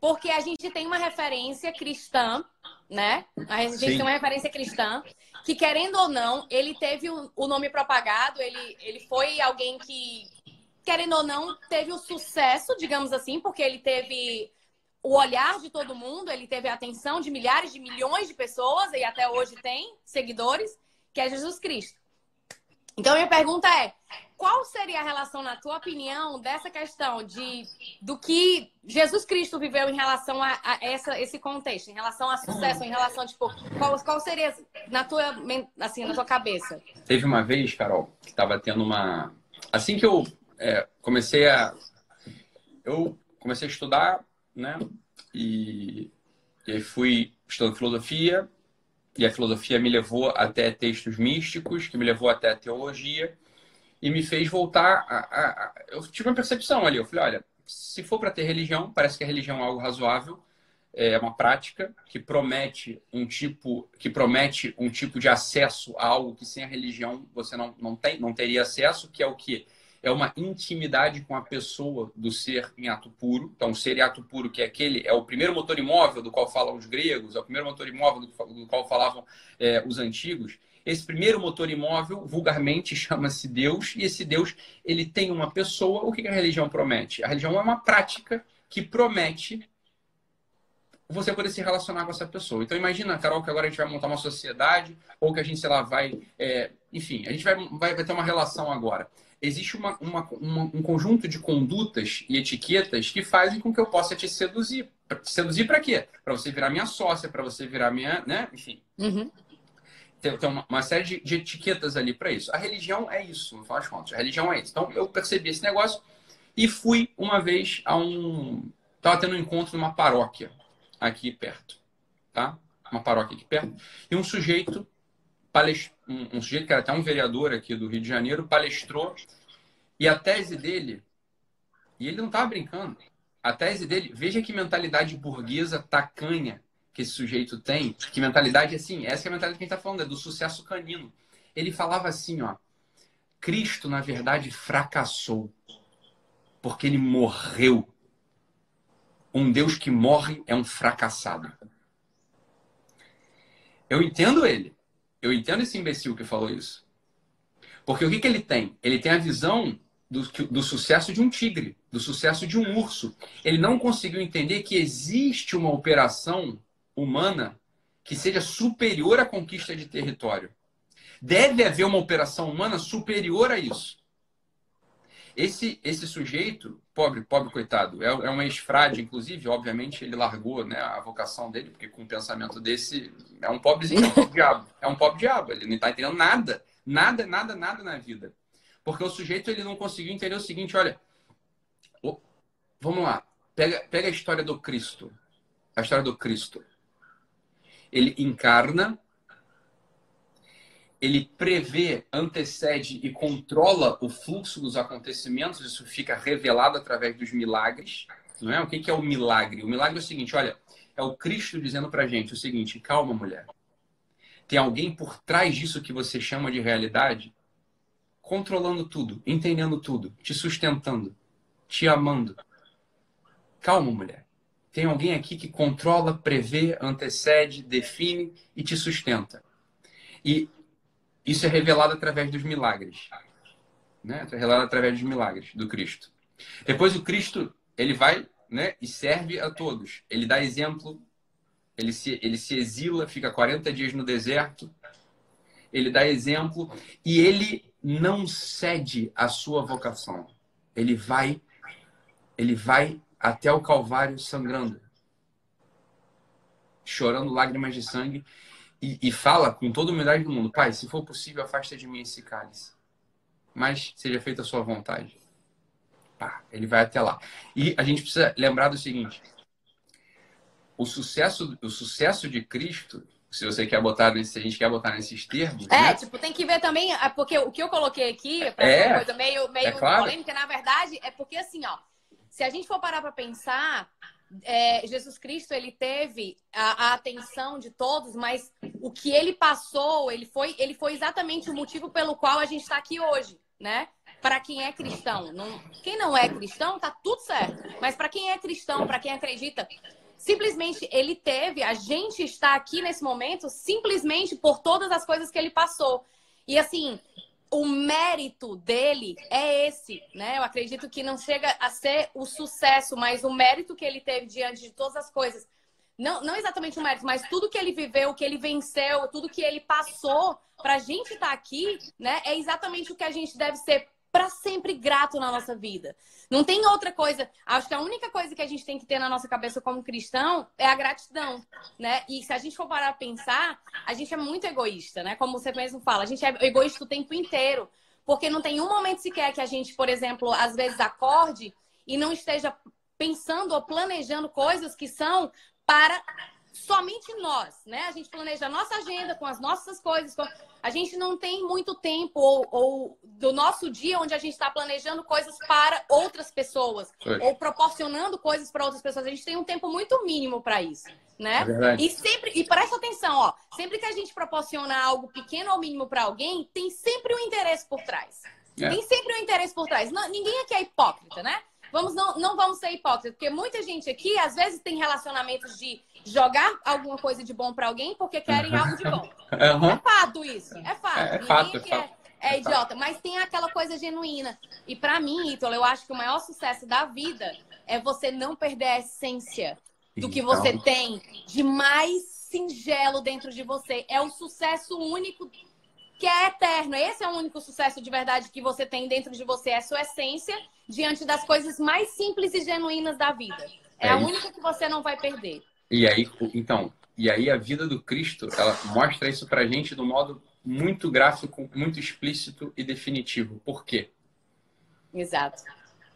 porque a gente tem uma referência cristã, né? A gente Sim. tem uma referência cristã que, querendo ou não, ele teve o nome propagado, ele, ele foi alguém que, querendo ou não, teve o sucesso, digamos assim, porque ele teve o olhar de todo mundo, ele teve a atenção de milhares de milhões de pessoas e até hoje tem seguidores, que é Jesus Cristo. Então minha pergunta é: qual seria a relação, na tua opinião, dessa questão de do que Jesus Cristo viveu em relação a, a essa, esse contexto, em relação a sucesso, em relação tipo, qual, qual seria na tua assim na tua cabeça? Teve uma vez, Carol, que estava tendo uma assim que eu é, comecei a eu comecei a estudar né? E, e fui estudando filosofia, e a filosofia me levou até textos místicos, que me levou até a teologia, e me fez voltar a, a, a... Eu tive uma percepção ali, eu falei, olha, se for para ter religião, parece que a religião é algo razoável, é uma prática que promete um tipo que promete um tipo de acesso a algo que sem a religião você não, não tem não teria acesso que é o que é uma intimidade com a pessoa do ser em ato puro. Então, o ser em ato puro, que é aquele, é o primeiro motor imóvel do qual falam os gregos, é o primeiro motor imóvel do, qual falavam é, os antigos. Esse primeiro motor imóvel, vulgarmente, chama-se Deus, e esse Deus, ele tem uma pessoa. O que a religião promete? A religião é uma prática que promete você poder se relacionar com essa pessoa. Então imagina, Carol, que agora a gente vai montar uma sociedade, ou que a gente, sei lá, vai. É, enfim, a gente vai, vai, vai ter uma relação agora existe uma, uma, uma, um conjunto de condutas e etiquetas que fazem com que eu possa te seduzir. Te seduzir para quê? Para você virar minha sócia, para você virar minha. Né? Enfim. Uhum. Tem, tem uma, uma, série de, de etiquetas ali para isso. A religião é isso, no final das contas. A religião é isso. Então eu percebi esse negócio e fui uma vez a um. Estava tendo um encontro numa paróquia aqui perto. Tá? Uma paróquia aqui perto. E um sujeito um, um sujeito que era até um vereador aqui do Rio de Janeiro, palestrou e a tese dele, e ele não estava brincando, a tese dele, veja que mentalidade burguesa tacanha que esse sujeito tem, que mentalidade assim, essa é a mentalidade que a gente está falando, é do sucesso canino. Ele falava assim, ó, Cristo, na verdade, fracassou, porque ele morreu. Um Deus que morre é um fracassado. Eu entendo ele. Eu entendo esse imbecil que falou isso. Porque o que, que ele tem? Ele tem a visão do, do sucesso de um tigre, do sucesso de um urso. Ele não conseguiu entender que existe uma operação humana que seja superior à conquista de território. Deve haver uma operação humana superior a isso. Esse, esse sujeito, pobre, pobre coitado, é, é um ex-frade, inclusive, obviamente ele largou né, a vocação dele, porque com um pensamento desse, é um pobrezinho, é um pobre diabo. É um pobre diabo, ele não está entendendo nada, nada, nada, nada na vida. Porque o sujeito ele não conseguiu entender o seguinte, olha, vamos lá, pega, pega a história do Cristo, a história do Cristo. Ele encarna ele prevê, antecede e controla o fluxo dos acontecimentos, isso fica revelado através dos milagres. Não é? O que é o milagre? O milagre é o seguinte: olha, é o Cristo dizendo para gente o seguinte: calma, mulher. Tem alguém por trás disso que você chama de realidade, controlando tudo, entendendo tudo, te sustentando, te amando. Calma, mulher. Tem alguém aqui que controla, prevê, antecede, define e te sustenta. E isso é revelado através dos milagres. Né? É revelado através dos milagres do Cristo. Depois o Cristo, ele vai né, e serve a todos. Ele dá exemplo, ele se, ele se exila, fica 40 dias no deserto, ele dá exemplo e ele não cede à sua vocação. Ele vai, ele vai até o Calvário sangrando, chorando lágrimas de sangue e, e fala com toda a humildade do mundo: Pai, se for possível, afasta de mim esse cálice. Mas seja feita a sua vontade. Pá, ele vai até lá. E a gente precisa lembrar do seguinte: o sucesso, o sucesso de Cristo se você quer botar nesse, a gente quer botar nesses termos. É, né? tipo, tem que ver também, é porque o que eu coloquei aqui, pra é, uma coisa meio, meio é claro. polêmica, na verdade, é porque assim, ó, se a gente for parar para pensar, é, Jesus Cristo ele teve a, a, atenção de todos, mas o que ele passou, ele foi, ele foi exatamente o motivo pelo qual a gente está aqui hoje, né? Para quem é cristão, não, quem não é cristão tá tudo certo, mas para quem é cristão, para quem acredita, simplesmente ele teve, a gente está aqui nesse momento simplesmente por todas as coisas que ele passou. E assim, o mérito dele é esse, né? Eu acredito que não chega a ser o sucesso, mas o mérito que ele teve diante de todas as coisas. Não, não exatamente o mérito, mas tudo que ele viveu, que ele venceu, tudo que ele passou para a gente estar tá aqui, né? É exatamente o que a gente deve ser para sempre grato na nossa vida. Não tem outra coisa. Acho que a única coisa que a gente tem que ter na nossa cabeça como cristão é a gratidão, né? E se a gente for parar a pensar, a gente é muito egoísta, né? Como você mesmo fala, a gente é egoísta o tempo inteiro. Porque não tem um momento sequer que a gente, por exemplo, às vezes acorde e não esteja pensando ou planejando coisas que são para somente nós, né? A gente planeja a nossa agenda com as nossas coisas. Com... A gente não tem muito tempo ou, ou do nosso dia onde a gente está planejando coisas para outras pessoas ou proporcionando coisas para outras pessoas. A gente tem um tempo muito mínimo para isso, né? É e sempre e presta atenção, ó, sempre que a gente proporciona algo pequeno ou mínimo para alguém, tem sempre um interesse por trás. É. Tem sempre um interesse por trás. Não, ninguém aqui é hipócrita, né? Vamos, não, não vamos ser hipócritas, porque muita gente aqui, às vezes, tem relacionamentos de jogar alguma coisa de bom para alguém porque querem algo de bom. Uhum. É fato isso. É fato. É, é fato, é, fato. é, é idiota. Mas tem aquela coisa genuína. E para mim, Ítalo, eu acho que o maior sucesso da vida é você não perder a essência do que você então. tem de mais singelo dentro de você. É o sucesso único que é eterno. Esse é o único sucesso de verdade que você tem dentro de você, é a sua essência diante das coisas mais simples e genuínas da vida. É, é a única que você não vai perder. E aí, então, e aí a vida do Cristo, ela mostra isso pra gente de um modo muito gráfico, muito explícito e definitivo. Por quê? Exato.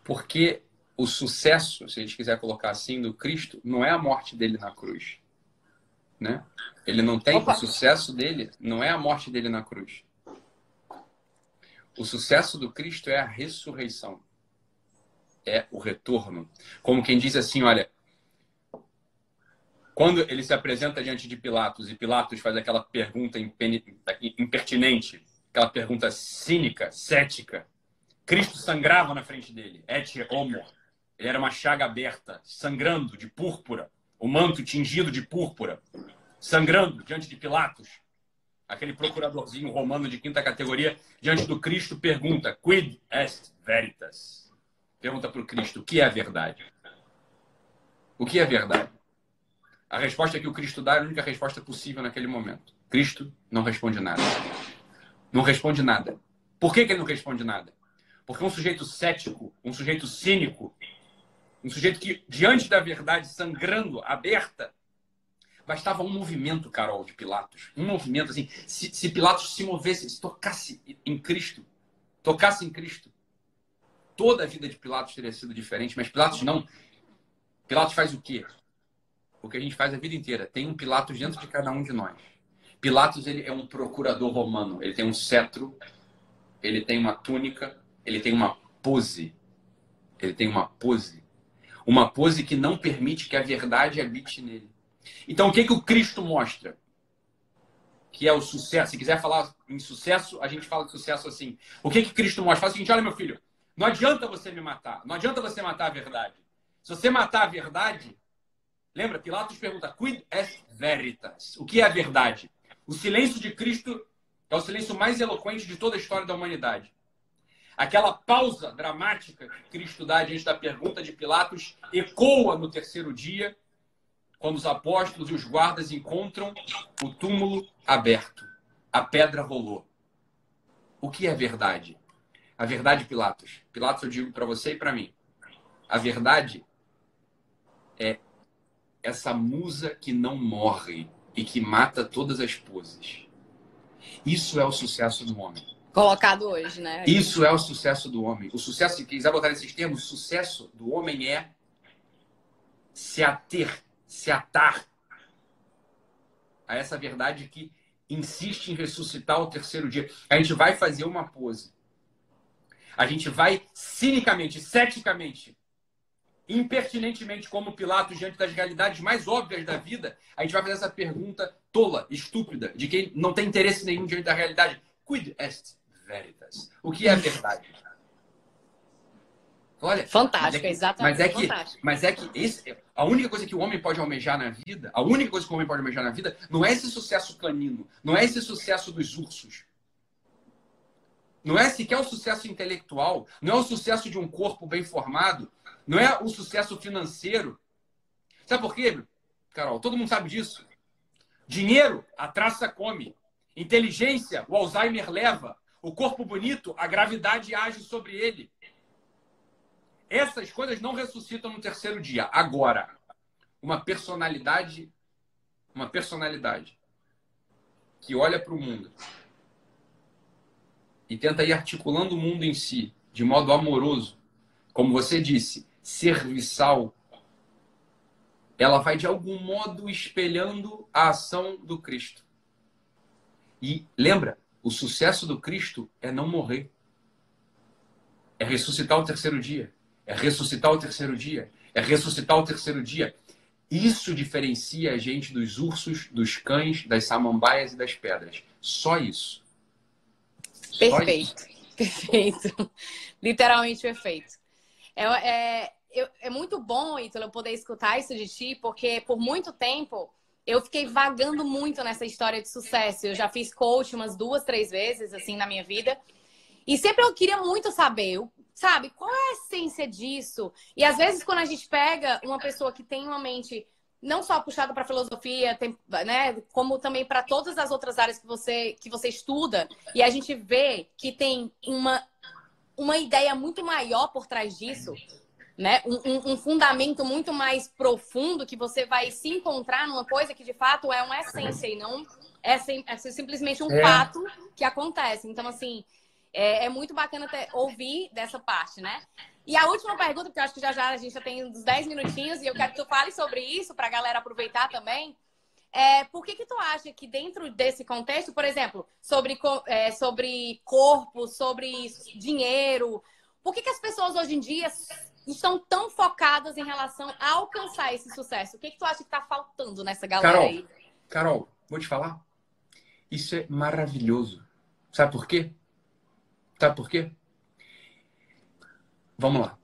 Porque o sucesso, se a gente quiser colocar assim, do Cristo, não é a morte dele na cruz. Né? Ele não tem Opa. o sucesso dele, não é a morte dele na cruz. O sucesso do Cristo é a ressurreição. É o retorno. Como quem diz assim, olha, quando ele se apresenta diante de Pilatos e Pilatos faz aquela pergunta impertinente, aquela pergunta cínica, cética, Cristo sangrava na frente dele, et homo. Ele era uma chaga aberta, sangrando de púrpura, o manto tingido de púrpura sangrando diante de Pilatos, aquele procuradorzinho romano de quinta categoria, diante do Cristo, pergunta: Quid est veritas? Pergunta para o Cristo: o que é a verdade? O que é verdade? A resposta que o Cristo dá é a única resposta possível naquele momento. Cristo não responde nada. Não responde nada. Por que, que ele não responde nada? Porque um sujeito cético, um sujeito cínico, um sujeito que, diante da verdade sangrando, aberta, Bastava um movimento, Carol, de Pilatos. Um movimento, assim. Se, se Pilatos se movesse, se tocasse em Cristo, tocasse em Cristo, toda a vida de Pilatos teria sido diferente, mas Pilatos não. Pilatos faz o quê? O que a gente faz a vida inteira. Tem um Pilatos dentro de cada um de nós. Pilatos ele é um procurador romano. Ele tem um cetro, ele tem uma túnica, ele tem uma pose. Ele tem uma pose. Uma pose que não permite que a verdade habite nele. Então, o que, que o Cristo mostra? Que é o sucesso. Se quiser falar em sucesso, a gente fala de sucesso assim. O que, que Cristo mostra? Fala o seguinte: olha, meu filho, não adianta você me matar. Não adianta você matar a verdade. Se você matar a verdade, lembra, Pilatos pergunta: quid est veritas? O que é a verdade? O silêncio de Cristo é o silêncio mais eloquente de toda a história da humanidade. Aquela pausa dramática que Cristo dá diante da pergunta de Pilatos ecoa no terceiro dia quando os apóstolos e os guardas encontram o túmulo aberto. A pedra rolou. O que é verdade? A verdade, Pilatos. Pilatos, eu digo para você e para mim. A verdade é essa musa que não morre e que mata todas as poses. Isso é o sucesso do homem. Colocado hoje, né? Isso é o sucesso do homem. O sucesso, se quiser botar nesses termos, o sucesso do homem é se ater se atar a essa verdade que insiste em ressuscitar o terceiro dia. A gente vai fazer uma pose. A gente vai cinicamente, ceticamente impertinentemente como Pilatos diante das realidades mais óbvias da vida, a gente vai fazer essa pergunta tola, estúpida, de quem não tem interesse nenhum diante da realidade. Quid est veritas? O que é a verdade? Olha, fantástico, é exatamente. Mas é que, mas é que esse, a única coisa que o homem pode almejar na vida, a única coisa que o homem pode almejar na vida, não é esse sucesso canino, não é esse sucesso dos ursos. Não é sequer o sucesso intelectual, não é o sucesso de um corpo bem formado, não é o sucesso financeiro. Sabe por quê, Carol? Todo mundo sabe disso. Dinheiro, a traça come. Inteligência, o Alzheimer leva. O corpo bonito, a gravidade age sobre ele. Essas coisas não ressuscitam no terceiro dia. Agora, uma personalidade, uma personalidade que olha para o mundo e tenta ir articulando o mundo em si de modo amoroso, como você disse, serviçal, ela vai de algum modo espelhando a ação do Cristo. E lembra, o sucesso do Cristo é não morrer. É ressuscitar o terceiro dia. É ressuscitar o terceiro dia. É ressuscitar o terceiro dia. Isso diferencia a gente dos ursos, dos cães, das samambaias e das pedras. Só isso. Perfeito. Só isso. Perfeito. Literalmente perfeito. É, é, é muito bom, Ítalo, eu poder escutar isso de ti, porque por muito tempo eu fiquei vagando muito nessa história de sucesso. Eu já fiz coach umas duas, três vezes, assim, na minha vida. E sempre eu queria muito saber sabe? Qual é a essência disso? E às vezes, quando a gente pega uma pessoa que tem uma mente não só puxada para filosofia, tem, né, como também para todas as outras áreas que você que você estuda, e a gente vê que tem uma uma ideia muito maior por trás disso, né? Um, um, fundamento muito mais profundo que você vai se encontrar numa coisa que de fato é uma essência e não é, sim, é simplesmente um é. fato que acontece. Então, assim, é, é muito bacana ter, ouvir dessa parte, né? E a última pergunta, porque eu acho que já já a gente já tem uns 10 minutinhos e eu quero que tu fale sobre isso para a galera aproveitar também. É, por que que tu acha que dentro desse contexto, por exemplo, sobre, é, sobre corpo, sobre dinheiro, por que, que as pessoas hoje em dia estão tão focadas em relação a alcançar esse sucesso? O que, que tu acha que está faltando nessa galera Carol, aí? Carol, vou te falar. Isso é maravilhoso. Sabe por quê? Sabe por quê? Vamos lá.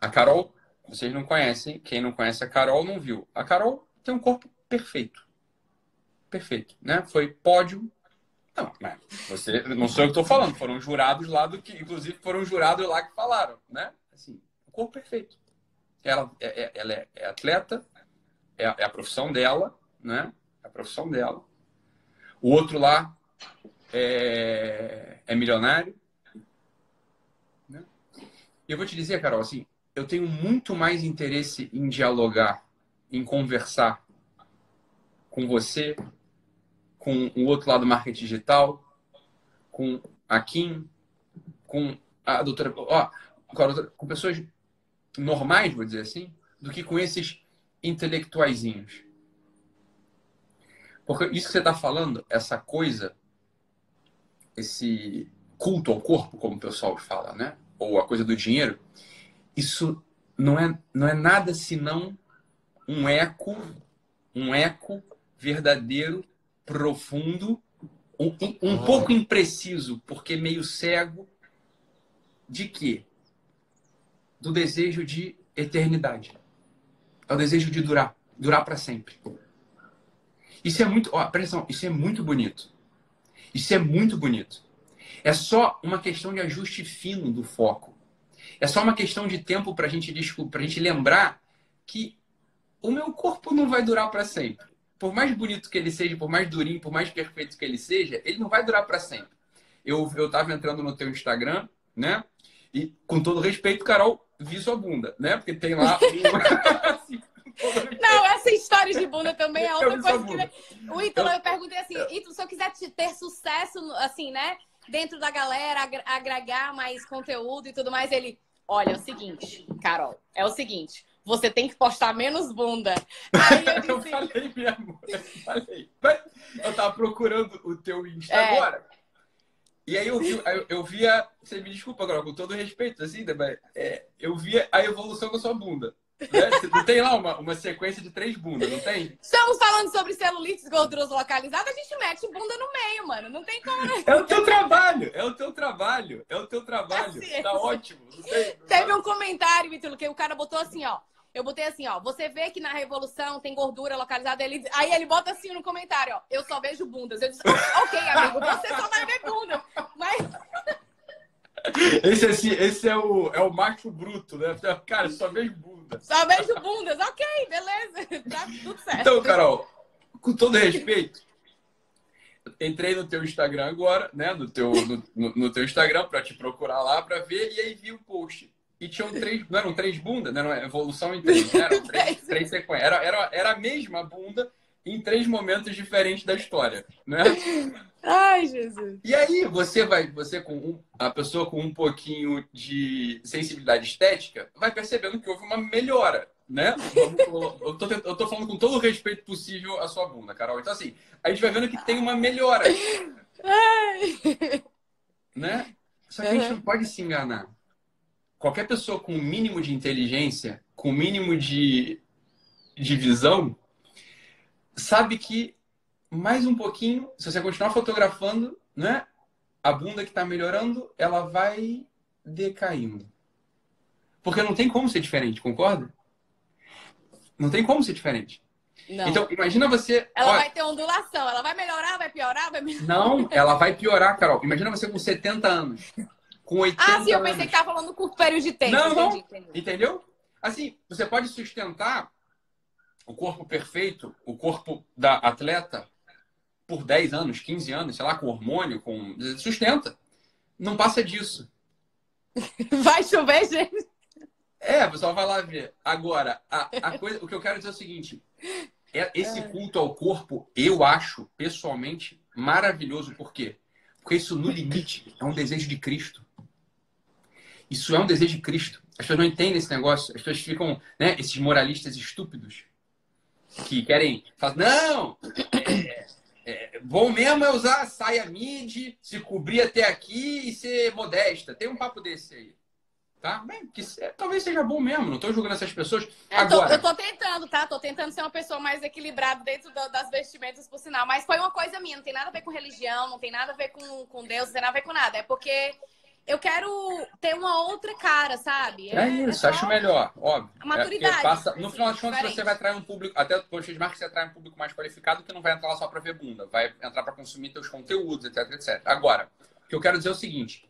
A Carol, vocês não conhecem. Quem não conhece a Carol não viu. A Carol tem um corpo perfeito. Perfeito, né? Foi pódio. Não, mas você, não sou eu que estou falando. Foram jurados lá do que, inclusive, foram jurados lá que falaram, né? Assim, o corpo perfeito. Ela, é, é ela é, é atleta, é, é, a profissão dela, né? É a profissão dela. O outro lá é, é milionário, eu vou te dizer, Carol, assim, eu tenho muito mais interesse em dialogar, em conversar com você, com o outro lado do marketing digital, com a Kim, com a doutora, ó, com, a doutora, com pessoas normais, vou dizer assim, do que com esses intelectuaizinhos. Porque isso que você está falando, essa coisa, esse culto ao corpo, como o pessoal fala, né? Ou a coisa do dinheiro, isso não é, não é nada senão um eco, um eco verdadeiro, profundo, um, um ah. pouco impreciso, porque meio cego, de quê? Do desejo de eternidade. É o desejo de durar, durar para sempre. Isso é muito, ó, presta isso é muito bonito. Isso é muito bonito. É só uma questão de ajuste fino do foco. É só uma questão de tempo para gente, a gente lembrar que o meu corpo não vai durar para sempre. Por mais bonito que ele seja, por mais durinho, por mais perfeito que ele seja, ele não vai durar para sempre. Eu, eu tava entrando no teu Instagram, né? E com todo respeito, Carol, vi sua bunda, né? Porque tem lá. assim, não, essa história de bunda também é outra coisa que. O Ítalo, eu... eu perguntei assim, Ítalo, se eu quiser ter sucesso, assim, né? Dentro da galera, agregar mais conteúdo e tudo mais. Ele, olha, é o seguinte, Carol, é o seguinte. Você tem que postar menos bunda. Aí eu, disse... eu falei mesmo, eu falei. Eu tava procurando o teu Insta é. agora. E aí eu, vi, eu via, você me desculpa agora, com todo respeito, assim, né, mas é, eu via a evolução da sua bunda. Né? Não tem lá uma, uma sequência de três bundas, não tem? Estamos falando sobre celulites gorduras localizadas, a gente mete bunda no meio, mano. Não tem como. Né? É o teu trabalho, é o teu trabalho, é o teu trabalho. É tá ótimo. Tem, Teve um comentário, Vitor, que o cara botou assim, ó. Eu botei assim, ó. Você vê que na Revolução tem gordura localizada. Ele... Aí ele bota assim no comentário, ó. Eu só vejo bundas. Eu disse, ok, amigo, você só vai ver bunda. Mas. Esse, esse, esse é, o, é o macho bruto, né? Cara, só vejo bundas. Só vejo bundas. Ok, beleza. Tá tudo certo. Então, Carol, com todo respeito, entrei no teu Instagram agora, né? No teu, no, no, no teu Instagram para te procurar lá para ver e aí vi o post. E tinham três, não eram três bundas, né? Não, evolução em três, né? eram três, três sequências. Era, era, era a mesma bunda em três momentos diferentes da história, né? Ai, Jesus. E aí, você vai, você com um, a pessoa com um pouquinho de sensibilidade estética, vai percebendo que houve uma melhora, né? Eu tô, eu tô falando com todo o respeito possível à sua bunda, Carol. Então, assim, a gente vai vendo que tem uma melhora. Ai. Né? Só que a gente não pode se enganar. Qualquer pessoa com o um mínimo de inteligência, com o um mínimo de, de visão, sabe que mais um pouquinho, se você continuar fotografando, né? A bunda que está melhorando, ela vai decaindo. Porque não tem como ser diferente, concorda? Não tem como ser diferente. Não. Então, imagina você. Ela vai ter ondulação, ela vai melhorar, vai piorar, vai melhorar. Não, ela vai piorar, Carol. Imagina você com 70 anos. Com 80 Ah, sim, eu pensei anos. que estava falando curto período de tempo. Não, não. Entendi. Entendeu? Assim, você pode sustentar o corpo perfeito, o corpo da atleta, por 10 anos, 15 anos, sei lá, com hormônio, com. Sustenta. Não passa disso. Vai chover, gente. É, o pessoal vai lá ver. Agora, a, a coisa, o que eu quero dizer é o seguinte: é, esse culto ao corpo, eu acho, pessoalmente, maravilhoso. Por quê? Porque isso, no limite, é um desejo de Cristo. Isso é um desejo de Cristo. As pessoas não entendem esse negócio. As pessoas ficam, né, esses moralistas estúpidos que querem falar, não, bom mesmo é usar saia mid, se cobrir até aqui e ser modesta. Tem um papo desse aí. Tá? Bem, que, é, talvez seja bom mesmo, não estou julgando essas pessoas. Eu tô, Agora... eu tô tentando, tá? Tô tentando ser uma pessoa mais equilibrada dentro do, das vestimentas, por sinal. Mas foi uma coisa minha, não tem nada a ver com religião, não tem nada a ver com, com Deus, não tem nada a ver com nada. É porque eu quero ter uma outra cara, sabe? É, é isso, é acho melhor, óbvio. A maturidade. É passa, no final das contas, você vai atrair um público, até o post de marca, você atrai um público mais qualificado que não vai entrar lá só para ver bunda, vai entrar para consumir teus conteúdos, etc, etc. Agora, o que eu quero dizer é o seguinte: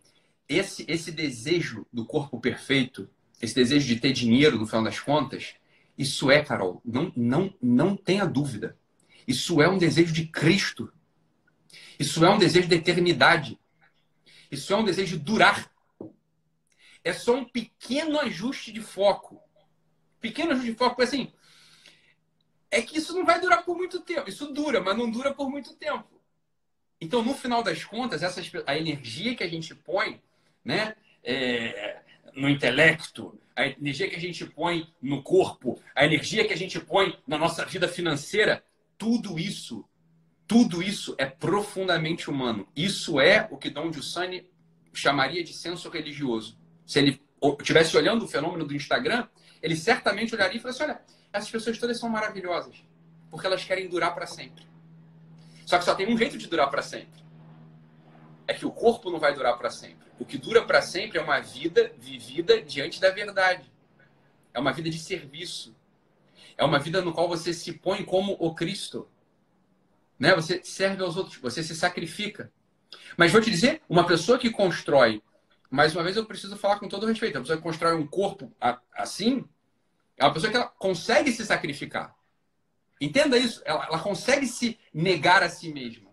esse, esse desejo do corpo perfeito, esse desejo de ter dinheiro, no final das contas, isso é, Carol, não, não, não tenha dúvida. Isso é um desejo de Cristo. Isso é um desejo de eternidade. Isso é um desejo de durar. É só um pequeno ajuste de foco. Pequeno ajuste de foco, assim. É que isso não vai durar por muito tempo. Isso dura, mas não dura por muito tempo. Então, no final das contas, essa, a energia que a gente põe né, é, no intelecto, a energia que a gente põe no corpo, a energia que a gente põe na nossa vida financeira, tudo isso tudo isso é profundamente humano. Isso é o que Dom Giussani chamaria de senso religioso. Se ele estivesse olhando o fenômeno do Instagram, ele certamente olharia e falaria assim: olha, essas pessoas todas são maravilhosas, porque elas querem durar para sempre. Só que só tem um jeito de durar para sempre. É que o corpo não vai durar para sempre. O que dura para sempre é uma vida vivida diante da verdade. É uma vida de serviço. É uma vida no qual você se põe como o Cristo. Né? Você serve aos outros, você se sacrifica. Mas vou te dizer, uma pessoa que constrói, mais uma vez eu preciso falar com todo respeito, a pessoa que constrói um corpo assim, é uma pessoa que ela consegue se sacrificar. Entenda isso, ela, ela consegue se negar a si mesma.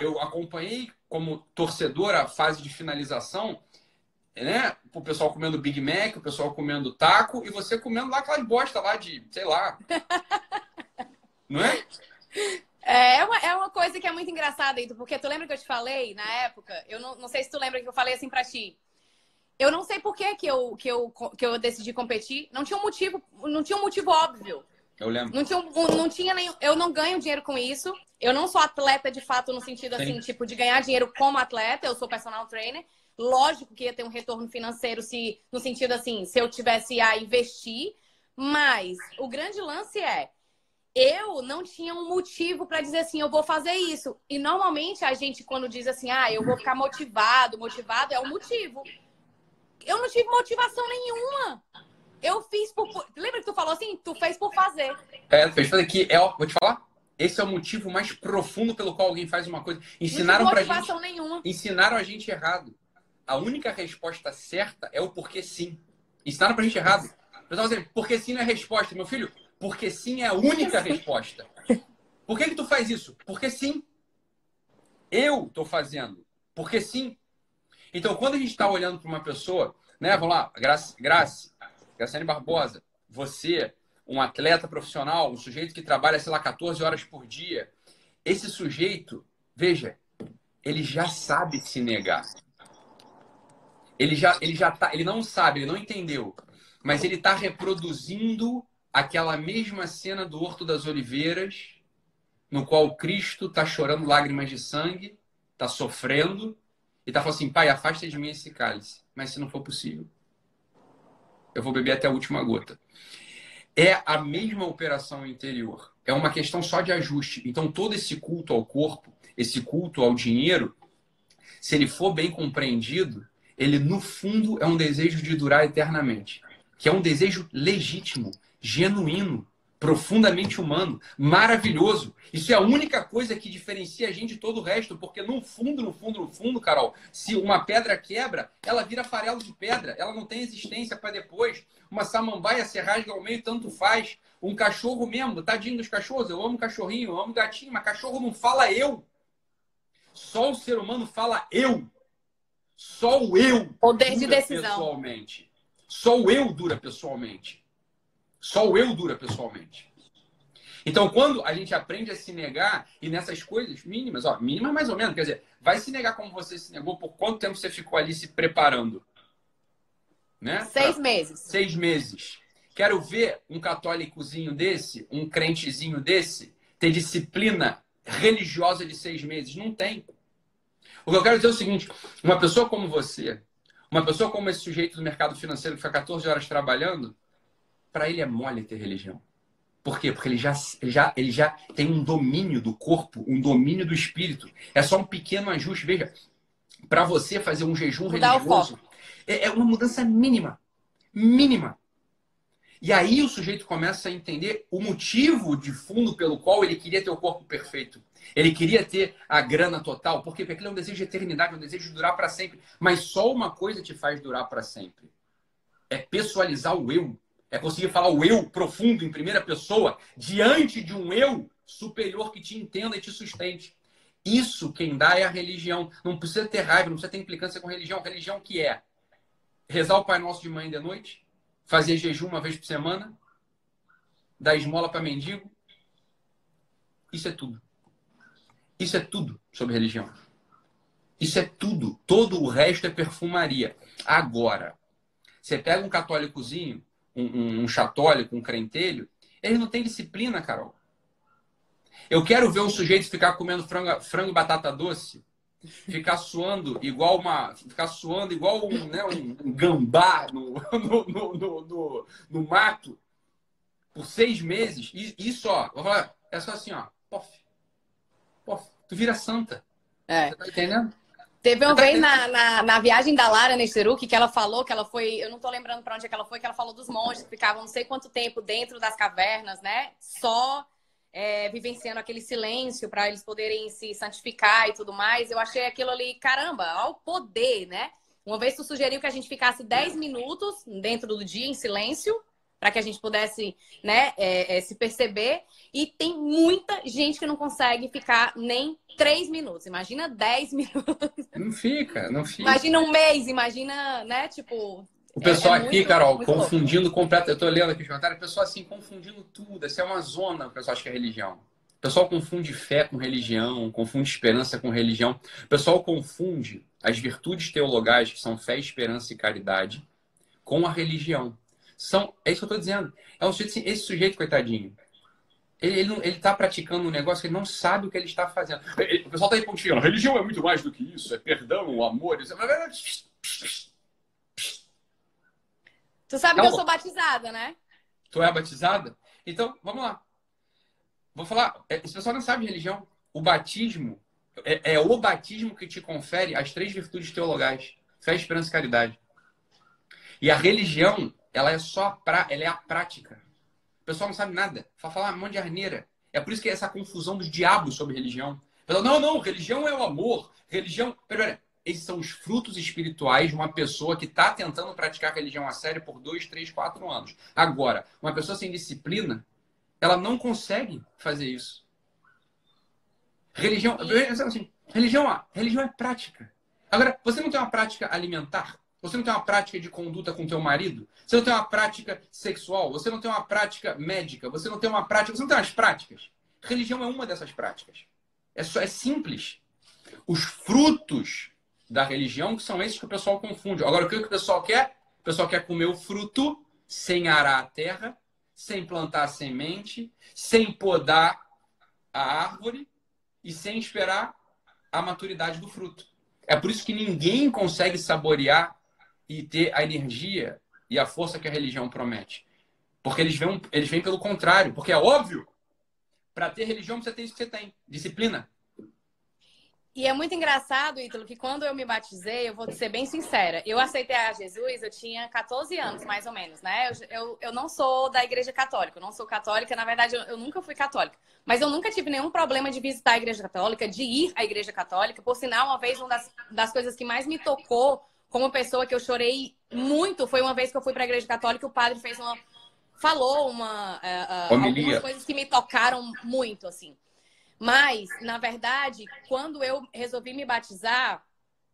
Eu acompanhei como torcedor a fase de finalização, né? O pessoal comendo Big Mac, o pessoal comendo taco e você comendo lá aquelas bosta lá de, sei lá. Não é? É uma, é uma coisa que é muito engraçada, Ito, porque tu lembra que eu te falei na época? Eu não, não sei se tu lembra que eu falei assim pra ti. Eu não sei por que, que, eu, que, eu, que eu decidi competir. Não tinha um motivo, não tinha um motivo óbvio. Eu lembro. Não tinha, não tinha nem. Eu não ganho dinheiro com isso. Eu não sou atleta de fato, no sentido Sim. assim, tipo, de ganhar dinheiro como atleta. Eu sou personal trainer. Lógico que ia ter um retorno financeiro se, no sentido assim, se eu tivesse a investir. Mas o grande lance é, eu não tinha um motivo para dizer assim, eu vou fazer isso. E normalmente a gente, quando diz assim, ah, eu vou ficar motivado, motivado é o motivo. Eu não tive motivação nenhuma. Eu fiz por. Lembra que tu falou assim? Tu fez por fazer. É, fez fazer que é, vou te falar. Esse é o motivo mais profundo pelo qual alguém faz uma coisa. Ensinaram pra gente. Nenhuma. Ensinaram a gente errado. A única resposta certa é o porque sim. Ensinaram pra gente errado. O pessoal dizendo, porque sim não é resposta. Meu filho, porque sim é a única resposta. Por que, que tu faz isso? Porque sim. Eu tô fazendo. Porque sim. Então, quando a gente está olhando para uma pessoa, né? Vamos lá, Graça, Graça, Graciane Barbosa, você, um atleta profissional, um sujeito que trabalha, sei lá, 14 horas por dia, esse sujeito, veja, ele já sabe se negar. Ele já, ele já tá, ele não sabe, ele não entendeu, mas ele está reproduzindo aquela mesma cena do Horto das Oliveiras, no qual Cristo está chorando lágrimas de sangue, está sofrendo, e está falando assim: Pai, afasta de mim esse cálice, mas se não for possível, eu vou beber até a última gota. É a mesma operação interior. É uma questão só de ajuste. Então, todo esse culto ao corpo, esse culto ao dinheiro, se ele for bem compreendido, ele, no fundo, é um desejo de durar eternamente. Que é um desejo legítimo, genuíno, profundamente humano, maravilhoso. Isso é a única coisa que diferencia a gente de todo o resto, porque no fundo, no fundo, no fundo, Carol, se uma pedra quebra, ela vira farelo de pedra, ela não tem existência para depois. Uma samambaia se rasga ao meio, tanto faz. Um cachorro mesmo, tadinho dos cachorros, eu amo cachorrinho, eu amo gatinho, mas cachorro não fala eu. Só o ser humano fala eu. Só o eu. Poder de decisão. Pessoalmente. Só o eu dura pessoalmente. Só o eu dura pessoalmente. Então, quando a gente aprende a se negar, e nessas coisas mínimas, ó, mínimas mais ou menos, quer dizer, vai se negar como você se negou, por quanto tempo você ficou ali se preparando? Né? Seis pra... meses. Seis meses. Quero ver um católicozinho desse, um crentezinho desse, ter disciplina religiosa de seis meses. Não tem. O que eu quero dizer é o seguinte: uma pessoa como você, uma pessoa como esse sujeito do mercado financeiro que fica 14 horas trabalhando, para ele é mole ter religião. Por quê? Porque ele já, ele, já, ele já tem um domínio do corpo, um domínio do espírito. É só um pequeno ajuste. Veja, para você fazer um jejum Mudar religioso, é, é uma mudança mínima. Mínima. E aí o sujeito começa a entender o motivo de fundo pelo qual ele queria ter o corpo perfeito. Ele queria ter a grana total. Por quê? Porque aquilo é um desejo de eternidade, um desejo de durar para sempre. Mas só uma coisa te faz durar para sempre. É pessoalizar o eu. É conseguir falar o eu profundo em primeira pessoa diante de um eu superior que te entenda e te sustente. Isso quem dá é a religião. Não precisa ter raiva, não precisa ter implicância com religião. Religião que é rezar o Pai Nosso de manhã e de noite, fazer jejum uma vez por semana, dar esmola para mendigo. Isso é tudo. Isso é tudo sobre religião. Isso é tudo. Todo o resto é perfumaria. Agora, você pega um católicozinho um, um, chatólico, um crentelho, ele não tem disciplina, Carol. Eu quero ver um sujeito ficar comendo frango, frango e batata doce, ficar suando igual uma. Ficar suando igual um, né, um, gambá no, no, no, no, no, mato por seis meses. E isso, ó, é só assim, ó. Pof. Pof. Tu vira santa. É. Você tá entendendo? Teve uma vez na, na, na, viagem da Lara Nesteruk que ela falou que ela foi, eu não tô lembrando para onde é que ela foi, que ela falou dos monges que ficavam não sei quanto tempo dentro das cavernas, né? Só é, vivenciando aquele silêncio para eles poderem se santificar e tudo mais. Eu achei aquilo ali, caramba, ao poder, né? Uma vez tu sugeriu que a gente ficasse 10 minutos dentro do dia em silêncio para que a gente pudesse né, é, é, se perceber. E tem muita gente que não consegue ficar nem três minutos. Imagina dez minutos. Não fica, não fica. Imagina um mês, imagina, né? Tipo. O pessoal é, é aqui, muito, Carol, muito confundindo completamente. Eu estou lendo aqui os comentários, o pessoal assim, confundindo tudo. Essa é uma zona, o pessoal acha que é religião. O pessoal confunde fé com religião, confunde esperança com religião. O pessoal confunde as virtudes teologais, que são fé, esperança e caridade, com a religião. São, é isso que eu estou dizendo. É um sujeito, assim, esse sujeito, coitadinho, ele, ele, ele tá praticando um negócio que ele não sabe o que ele está fazendo. O pessoal está aí pontilhando. Religião é muito mais do que isso. É perdão, amor. Isso. Tu sabe que eu sou batizada, né? Tu é batizada? Então, vamos lá. Vou falar, é, esse pessoal não sabe de religião. O batismo é, é, o batismo que te confere as três virtudes teologais: fé, esperança e caridade. E a religião, ela é só pra, ela é a prática. O pessoal não sabe nada. Fala, falar um monte de arneira. É por isso que é essa confusão dos diabos sobre religião. Fala, não, não, religião é o amor. Religião. Pera, pera. Esses são os frutos espirituais de uma pessoa que está tentando praticar religião a sério por dois, três, quatro anos. Agora, uma pessoa sem disciplina, ela não consegue fazer isso. Religião, assim, religião, religião é prática. Agora, você não tem uma prática alimentar? Você não tem uma prática de conduta com teu marido? Você não tem uma prática sexual? Você não tem uma prática médica? Você não tem uma prática? Você não tem umas práticas? Religião é uma dessas práticas. É só é simples. Os frutos da religião que são esses que o pessoal confunde. Agora, o que o pessoal quer? O pessoal quer comer o fruto sem arar a terra, sem plantar a semente, sem podar a árvore e sem esperar a maturidade do fruto. É por isso que ninguém consegue saborear e ter a energia e a força que a religião promete. Porque eles vêm, eles vêm pelo contrário. Porque é óbvio, para ter religião você tem isso que você tem: disciplina. E é muito engraçado, Ítalo, que quando eu me batizei, eu vou ser bem sincera, eu aceitei a Jesus, eu tinha 14 anos, mais ou menos, né? Eu, eu, eu não sou da igreja católica, eu não sou católica, na verdade, eu, eu, nunca fui católica. Mas eu nunca tive nenhum problema de visitar a igreja católica, de ir à igreja católica. Por sinal, uma vez, uma das, das coisas que mais me tocou como pessoa que eu chorei muito foi uma vez que eu fui para a igreja católica, o padre fez uma. falou uma. Uh, uh, algumas coisas que me tocaram muito, assim. Mas, na verdade, quando eu resolvi me batizar,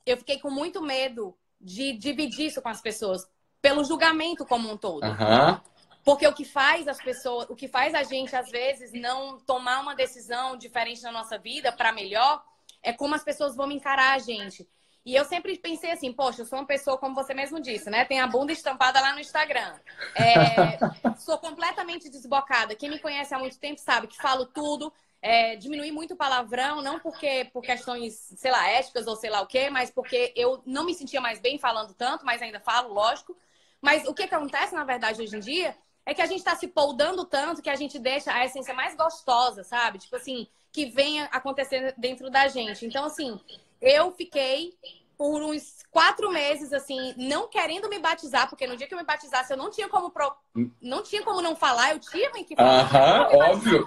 eu fiquei com muito medo de dividir isso com as pessoas, pelo julgamento como um todo. Uhum. Porque o que faz as pessoas, o que faz a gente, às vezes, não tomar uma decisão diferente na nossa vida para melhor, é como as pessoas vão encarar a gente. E eu sempre pensei assim, poxa, eu sou uma pessoa, como você mesmo disse, né? Tem a bunda estampada lá no Instagram. É, sou completamente desbocada. Quem me conhece há muito tempo sabe que falo tudo, é, diminuir muito o palavrão, não porque por questões, sei lá, éticas ou sei lá o quê, mas porque eu não me sentia mais bem falando tanto, mas ainda falo, lógico. Mas o que acontece, na verdade, hoje em dia, é que a gente está se poldando tanto que a gente deixa a essência mais gostosa, sabe? Tipo assim, que venha acontecer dentro da gente. Então, assim, eu fiquei por uns quatro meses, assim, não querendo me batizar, porque no dia que eu me batizasse, eu não tinha como pro... não tinha como não falar, eu tinha que falar. Aham, uh -huh, óbvio.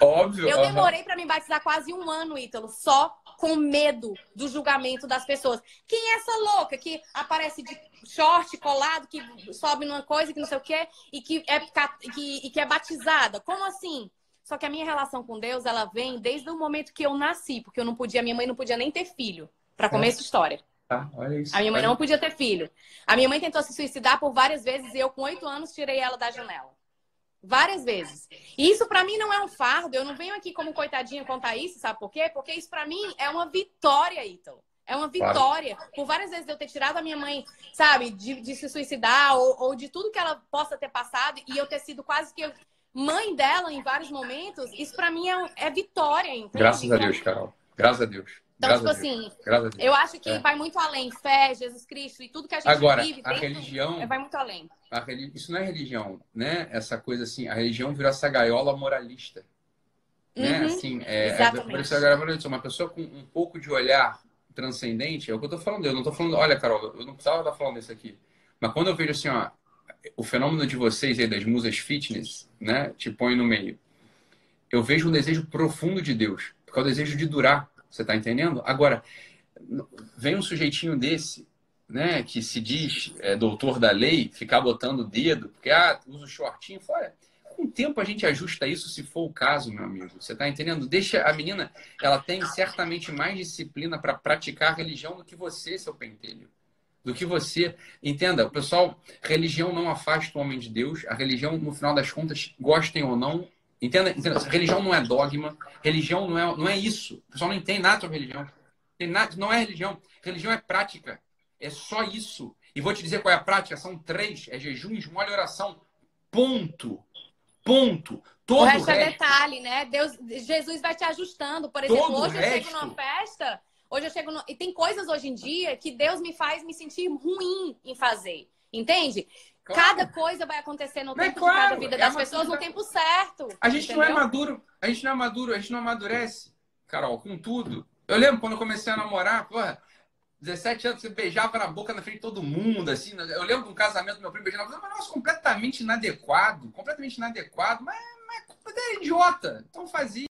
Óbvio. Eu demorei uh -huh. para me batizar quase um ano, Ítalo, só com medo do julgamento das pessoas. Quem é essa louca que aparece de short colado, que sobe numa coisa que não sei o quê, e que é, que, e que é batizada? Como assim? Só que a minha relação com Deus, ela vem desde o momento que eu nasci, porque eu não podia, minha mãe não podia nem ter filho para começo de história. Ah, olha isso. A minha mãe não podia ter filho. A minha mãe tentou se suicidar por várias vezes e eu, com oito anos, tirei ela da janela. Várias vezes. E isso para mim não é um fardo. Eu não venho aqui como coitadinha contar isso, sabe por quê? Porque isso para mim é uma vitória, Ítalo. É uma vitória. Claro. Por várias vezes eu ter tirado a minha mãe, sabe, de, de se suicidar ou, ou, de tudo que ela possa ter passado e eu ter sido quase que mãe dela em vários momentos, isso para mim é, é vitória. Entende? Graças a Deus, Carol. Graças a Deus. Então, Graças tipo assim, eu acho que é. vai muito além. Fé, Jesus Cristo e tudo que a gente Agora, vive. a religião. É, vai muito além. Religi... Isso não é religião, né? Essa coisa assim, a religião virou essa gaiola moralista. Né? Uhum, assim, é, exatamente. É, uma pessoa com um pouco de olhar transcendente, é o que eu tô falando. Eu não tô falando, olha, Carol, eu não precisava estar falando isso aqui. Mas quando eu vejo assim, ó, o fenômeno de vocês aí, das musas fitness, né? Te põe no meio. Eu vejo um desejo profundo de Deus, porque é o desejo de durar você está entendendo? Agora, vem um sujeitinho desse, né, que se diz é, doutor da lei, ficar botando o dedo, porque ah, usa o shortinho, fora. Com o tempo a gente ajusta isso se for o caso, meu amigo. Você está entendendo? Deixa a menina, ela tem certamente mais disciplina para praticar a religião do que você, seu pentelho. Do que você. Entenda, o pessoal, religião não afasta o homem de Deus. A religião, no final das contas, gostem ou não, Entenda, entenda, religião não é dogma, religião não é, não é isso. O pessoal não entende nada sobre religião. Tem nada, não é religião. Religião é prática. É só isso. E vou te dizer qual é a prática. São três. É jejum, esmola e oração. Ponto. Ponto. Todo o resto, é resto é detalhe, né? Deus, Jesus vai te ajustando. Por exemplo, hoje resto... eu chego numa festa, hoje eu chego no... e tem coisas hoje em dia que Deus me faz me sentir ruim em fazer. Entende? Claro. Cada coisa vai acontecer no Mas tempo claro, de cada vida é das uma pessoas, no tempo certo. A gente não é entendeu? maduro, a gente não é maduro, a gente não amadurece, Carol, com tudo. Eu lembro quando eu comecei a namorar, porra, 17 anos, você beijava na boca na frente de todo mundo, assim. Eu lembro de um casamento do meu primo beijando na boca, um negócio completamente inadequado, completamente inadequado, mas, mas é idiota. Então fazia.